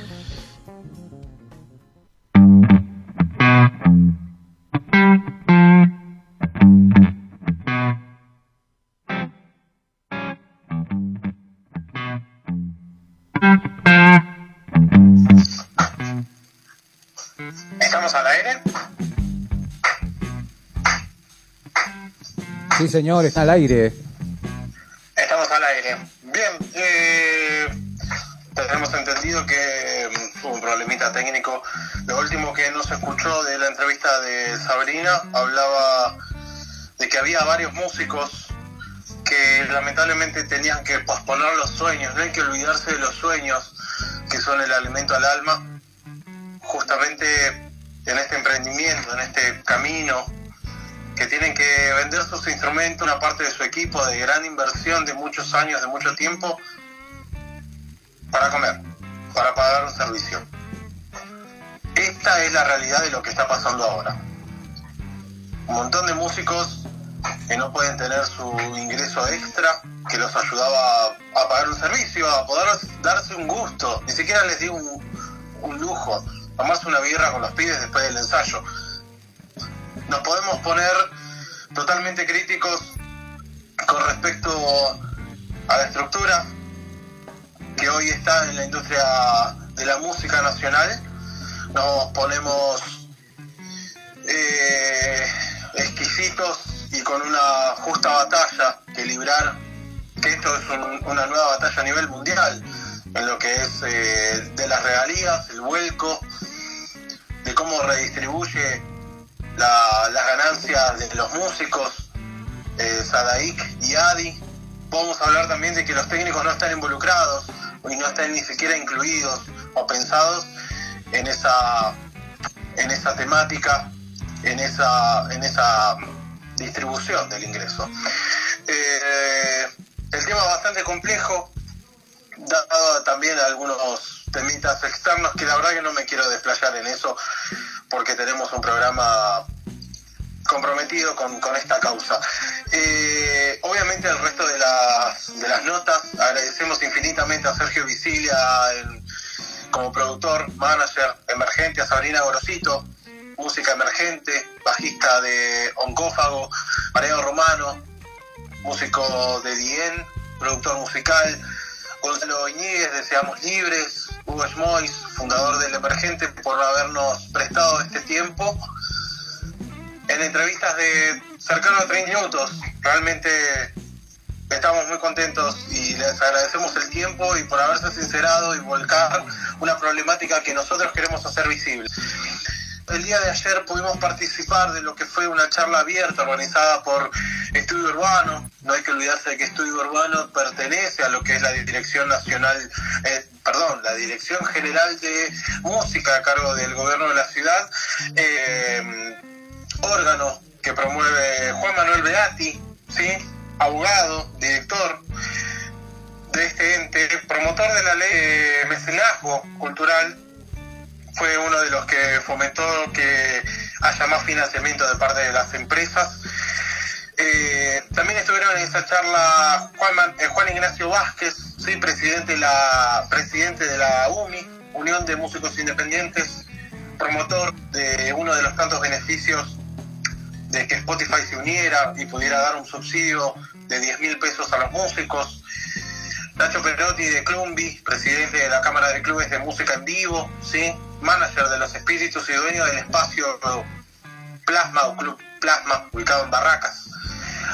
Sí, señor, está al aire. Estamos al aire. Bien, eh, tenemos entendido que mm, hubo un problemita técnico. Lo último que nos escuchó de la entrevista de Sabrina hablaba de que había varios músicos que lamentablemente tenían que posponer los sueños. No hay que olvidarse de los sueños, que son el alimento al alma. Justamente en este emprendimiento, en este camino que tienen que vender sus instrumentos, una parte de su equipo de gran inversión de muchos años, de mucho tiempo, para comer, para pagar un servicio. Esta es la realidad de lo que está pasando ahora. Un montón de músicos que no pueden tener su ingreso extra, que los ayudaba a, pagar un servicio, a poder darse un gusto, ni siquiera les digo un, un lujo, tomarse una birra con los pibes después del ensayo nos podemos poner totalmente críticos con respecto a la estructura que hoy está en la industria de la música nacional. Nos ponemos eh, exquisitos y con una justa batalla que librar, que esto es una nueva batalla a nivel mundial, en lo que es eh, de las regalías, el vuelco, de cómo redistribuye las ganancias de los músicos, eh, Sadaik y Adi. Podemos hablar también de que los técnicos no están involucrados y no están ni siquiera incluidos o pensados en esa, en esa temática, en esa, en esa distribución del ingreso. Eh, el tema es bastante complejo, dado también algunos temitas externos que la verdad que no me quiero desplayar en eso porque tenemos un programa comprometido con, esta causa. Eh, obviamente el resto de las, de las notas, agradecemos infinitamente a Sergio Visilia como productor, manager emergente, a Sabrina Gorosito, música emergente, bajista de Oncófago, Mariano Romano, músico de Dien, productor musical, Gonzalo Iñiguez de Seamos Libres, Hugo Schmois, fundador del Emergente, por habernos prestado este tiempo en entrevistas de cercano a 30 minutos. Realmente estamos muy contentos y les agradecemos el tiempo y por haberse sincerado y volcar una problemática que nosotros queremos hacer visible. El día de ayer pudimos participar de lo que fue una charla abierta organizada por Estudio Urbano. No hay que olvidarse de que Estudio Urbano pertenece a lo que es la Dirección Nacional, eh, perdón, la Dirección General de Música a cargo del Gobierno de la Ciudad. Eh, órgano que promueve Juan Manuel Beati, ¿sí? abogado, director de este ente, promotor de la ley de mecenazgo cultural, fue uno de los que fomentó que haya más financiamiento de parte de las empresas. Eh, también estuvieron en esa charla Juan, eh, Juan Ignacio Vázquez, ¿sí? presidente, de la, presidente de la UMI, Unión de Músicos Independientes, promotor de uno de los tantos beneficios de que Spotify se uniera y pudiera dar un subsidio de 10 mil pesos a los músicos. Nacho Perotti de Clumbi, presidente de la Cámara de Clubes de Música en Vivo, ¿sí? Manager de los espíritus y dueño del espacio Plasma o Club Plasma, ubicado en Barracas.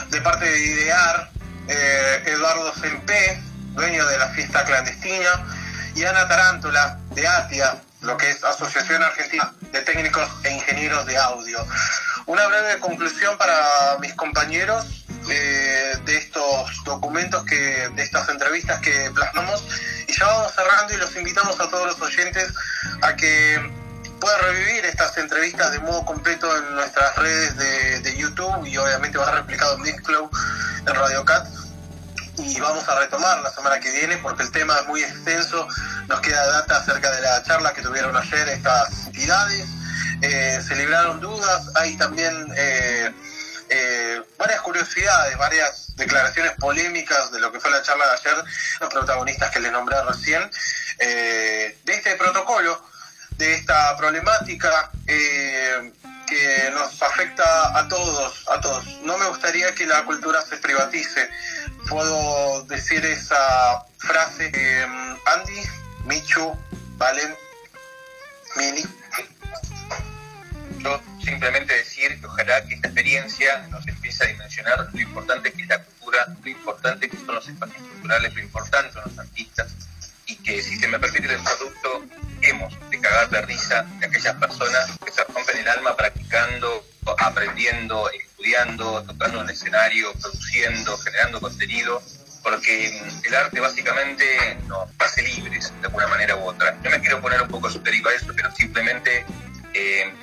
De parte de Idear, eh, Eduardo Sempe, dueño de la fiesta clandestina, y Ana Tarántula de ATIA, lo que es Asociación Argentina de Técnicos e Ingenieros de Audio. Una breve conclusión para mis compañeros de estos documentos, que, de estas entrevistas que plasmamos, y ya vamos cerrando y los invitamos a todos los oyentes a que puedan revivir estas entrevistas de modo completo en nuestras redes de, de YouTube y obviamente va a ser replicado en Mixcloud, en Radio Cat y vamos a retomar la semana que viene porque el tema es muy extenso. Nos queda data acerca de la charla que tuvieron ayer estas entidades. Eh, se libraron dudas, hay también eh, eh, varias curiosidades, varias declaraciones polémicas de lo que fue la charla de ayer, los protagonistas que les nombré recién, de este protocolo, de esta problemática que nos afecta a todos, a todos. No me gustaría que la cultura se privatice puedo decir esa frase, eh, Andy, Michu, Valen, Mini. Simplemente decir que ojalá que esta experiencia nos empiece a dimensionar lo importante que es la cultura, lo importante que son los espacios culturales, lo importante son los artistas, y que si se me permite el producto, hemos de cagar de risa de aquellas personas que se rompen el alma practicando, aprendiendo, estudiando, tocando en el escenario, produciendo, generando contenido, porque mm, el arte básicamente nos hace libres de alguna manera u otra. Yo me quiero poner un poco superior a eso, pero simplemente eh,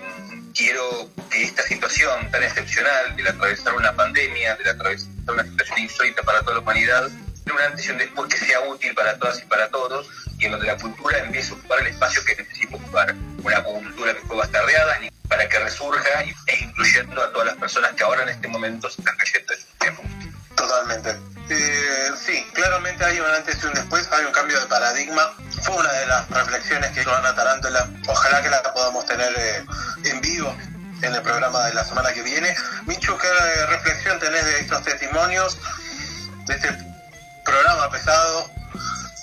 quiero que esta situación tan excepcional de atravesar una pandemia, de atravesar una situación insólita para toda la humanidad, tenga un antes y un después que sea útil para todas y para todos, y en donde la cultura empiece a ocupar el espacio que necesita ocupar. Una cultura que fue bastardeada, para que resurja e incluyendo a todas las personas que ahora en este momento se están cayendo del sistema. Totalmente. Eh, sí, claramente hay un antes y un después, hay un cambio de paradigma. Fue una de las reflexiones que hizo Ana Tarántula. Ojalá que la podamos tener eh, en vivo en el programa de la semana que viene. Michu, ¿qué reflexión tenés de estos testimonios, de este programa pesado,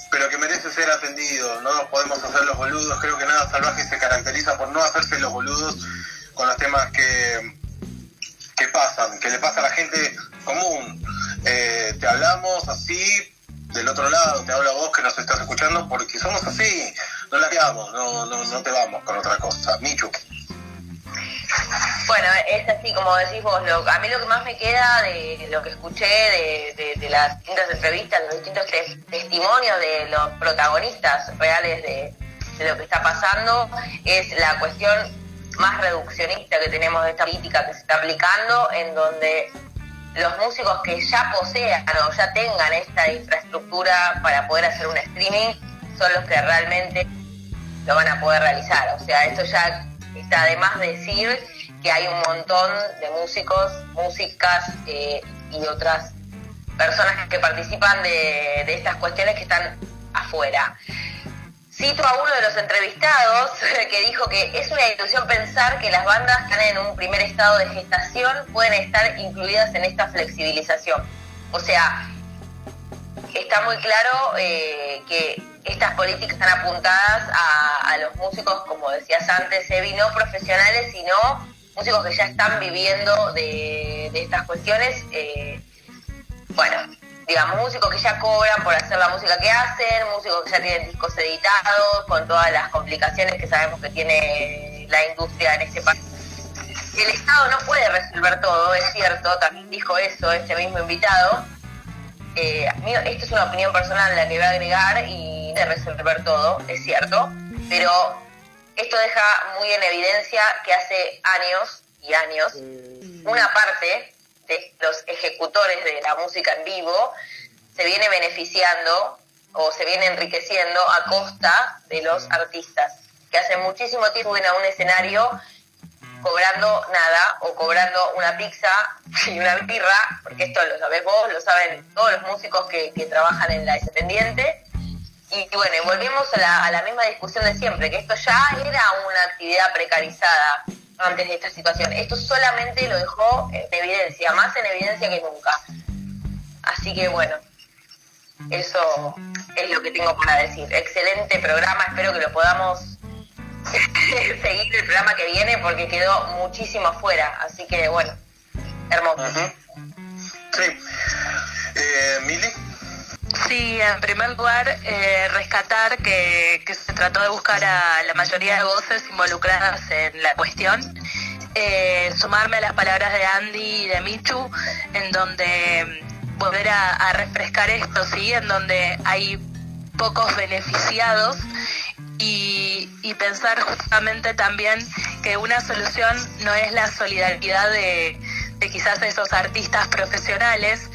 pero que merece ser atendido? No nos podemos hacer los boludos. Creo que Nada Salvaje se caracteriza por no hacerse los boludos con los temas que, que pasan, que le pasa a la gente común. Eh, te hablamos así, del otro lado, te hablo a vos que nos estás escuchando, porque somos así, no la quedamos, no, no, no te vamos con otra cosa. Michu. Bueno, es así como decís vos, a mí lo que más me queda de lo que escuché de, las distintas entrevistas, los distintos testimonios de los protagonistas reales de lo que está pasando, es la cuestión más reduccionista que tenemos de esta política que se está aplicando, en donde los músicos que ya posean o ya tengan esta infraestructura para poder hacer un streaming son los que realmente lo van a poder realizar. O sea, esto ya está de decir que hay un montón de músicos, músicas eh, y otras personas que participan de estas cuestiones que están afuera. Cito a uno de los entrevistados que dijo que es una ilusión pensar que las bandas que están en un primer estado de gestación pueden estar incluidas en esta flexibilización. O sea, está muy claro eh, que estas políticas están apuntadas a, los músicos, como decías antes, Evi, no profesionales, sino músicos que ya están viviendo de, estas cuestiones. Eh, bueno, digamos, músicos que ya cobran por hacer la música que hacen, músicos que ya tienen discos editados, con todas las complicaciones que sabemos que tiene la industria en este país. El Estado no puede resolver todo, es cierto, también dijo eso este mismo invitado. Eh, esta es una opinión personal la que voy a agregar y de resolver todo, es cierto, pero esto deja muy en evidencia que hace años y años una parte de los ejecutores de la música en vivo se viene beneficiando o se viene enriqueciendo a costa de los artistas, que hace muchísimo tiempo vienen a un escenario cobrando nada o cobrando una pizza y una birra, porque esto lo sabés vos, lo saben todos los músicos que, trabajan en la independiente, Y, bueno, volvemos a la, a la misma discusión de siempre, que esto ya era una actividad precarizada antes de esta situación. Esto solamente lo dejó en evidencia, más en evidencia que nunca. Así que bueno, eso es lo que tengo para decir. Excelente programa, espero que lo podamos seguir el programa que viene porque quedó muchísimo afuera. Así que bueno, hermoso. Sí. Eh, Mili. Sí, en primer lugar, eh, rescatar que, se trató de buscar a la mayoría de voces involucradas en la cuestión. Eh, sumarme a las palabras de Andy y de Michu, en donde volver a, refrescar esto, ¿sí? En donde hay pocos beneficiados y, pensar justamente también que una solución no es la solidaridad de quizás esos artistas profesionales,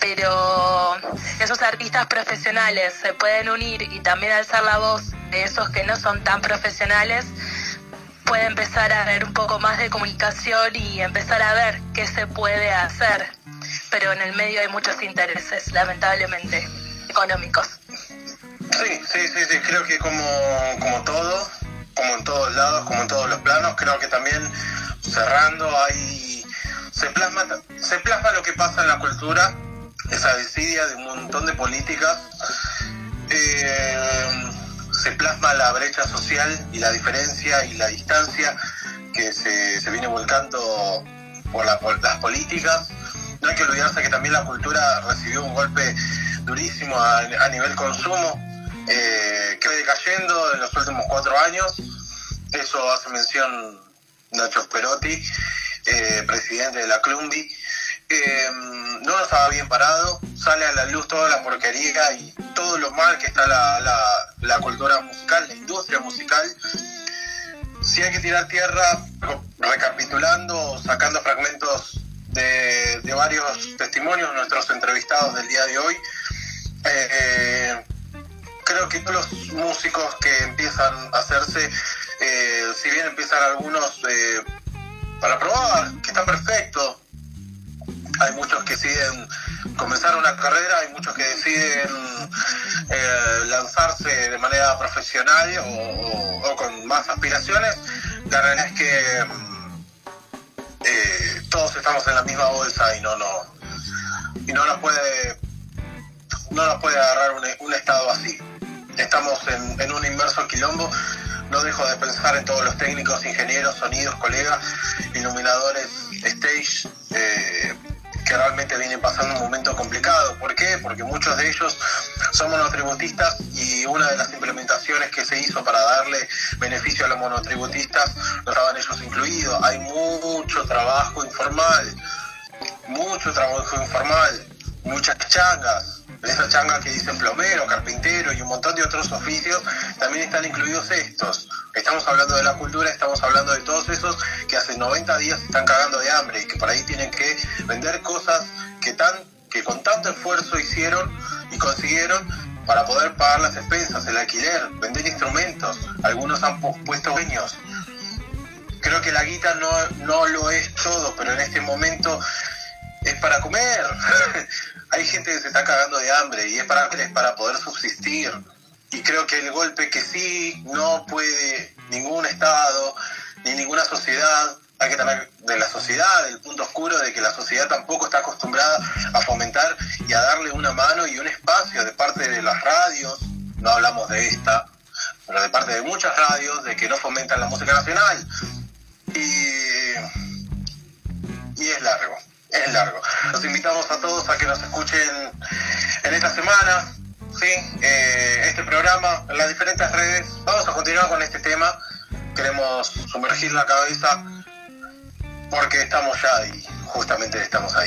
pero esos artistas profesionales se pueden unir y también alzar la voz de esos que no son tan profesionales, puede empezar a haber un poco más de comunicación y empezar a ver qué se puede hacer. Pero en el medio hay muchos intereses, lamentablemente, económicos. Sí, sí, sí, sí. creo que como, como todo, como en todos lados, como en todos los planos, creo que también cerrando hay se plasma se plasma lo que pasa en la cultura esa desidia de un montón de políticas, eh, se plasma la brecha social y la diferencia y la distancia que se, viene volcando por, las políticas. No hay que olvidarse que también la cultura recibió un golpe durísimo a, nivel consumo, eh, que decayendo en los últimos cuatro años. Eso hace mención Nacho Perotti, eh, presidente de la Clumbi. Eh, no estaba bien parado, sale a la luz toda la porquería y todo lo mal que está la, la, cultura musical, la industria musical. Si hay que tirar tierra, recapitulando, sacando fragmentos de, varios testimonios nuestros entrevistados del día de hoy, eh, creo que todos los músicos que empiezan a hacerse, eh, si bien empiezan algunos para probar, que está perfecto, hay muchos que deciden comenzar una carrera, hay muchos que deciden eh, lanzarse de manera profesional o, con más aspiraciones. La realidad es que eh, todos estamos en la misma bolsa y no, no, y no nos puede, no nos puede agarrar un, estado así. Estamos en, un inmerso quilombo no dejo de pensar en todos los técnicos, ingenieros, sonidos, colegas, iluminadores, stage, eh, que realmente vienen pasando un momento complicado. ¿Por qué? Porque muchos de ellos son monotributistas y una de las implementaciones que se hizo para darle beneficio a los monotributistas no estaban ellos incluidos. Hay mucho trabajo informal, mucho trabajo informal, muchas changas. Esas changas que dicen plomero, carpintero y un montón de otros oficios, también están incluidos estos. Estamos hablando de la cultura, estamos hablando de todos esos que hace 90 días están cagando de hambre y que por ahí tienen que vender cosas que, tan, que con tanto esfuerzo hicieron y consiguieron para poder pagar las expensas, el alquiler, vender instrumentos. Algunos han puesto dueños. Creo que la guita no, no lo es todo, pero en este momento es para comer. Hay gente que se está cagando de hambre y es para, es para poder subsistir. Y creo que el golpe que sí no puede ningún Estado ni ninguna sociedad, hay que tener de la sociedad, el punto oscuro de que la sociedad tampoco está acostumbrada a fomentar y a darle una mano y un espacio de parte de las radios, no hablamos de esta, pero de parte de muchas radios, de que no fomentan la música nacional. Y, y es largo, es largo. Los invitamos a todos a que nos escuchen en esta semana, ¿sí? Eh, este programa en las diferentes redes. Vamos a continuar con este tema. Queremos sumergir la cabeza porque estamos ya ahí, justamente estamos ahí.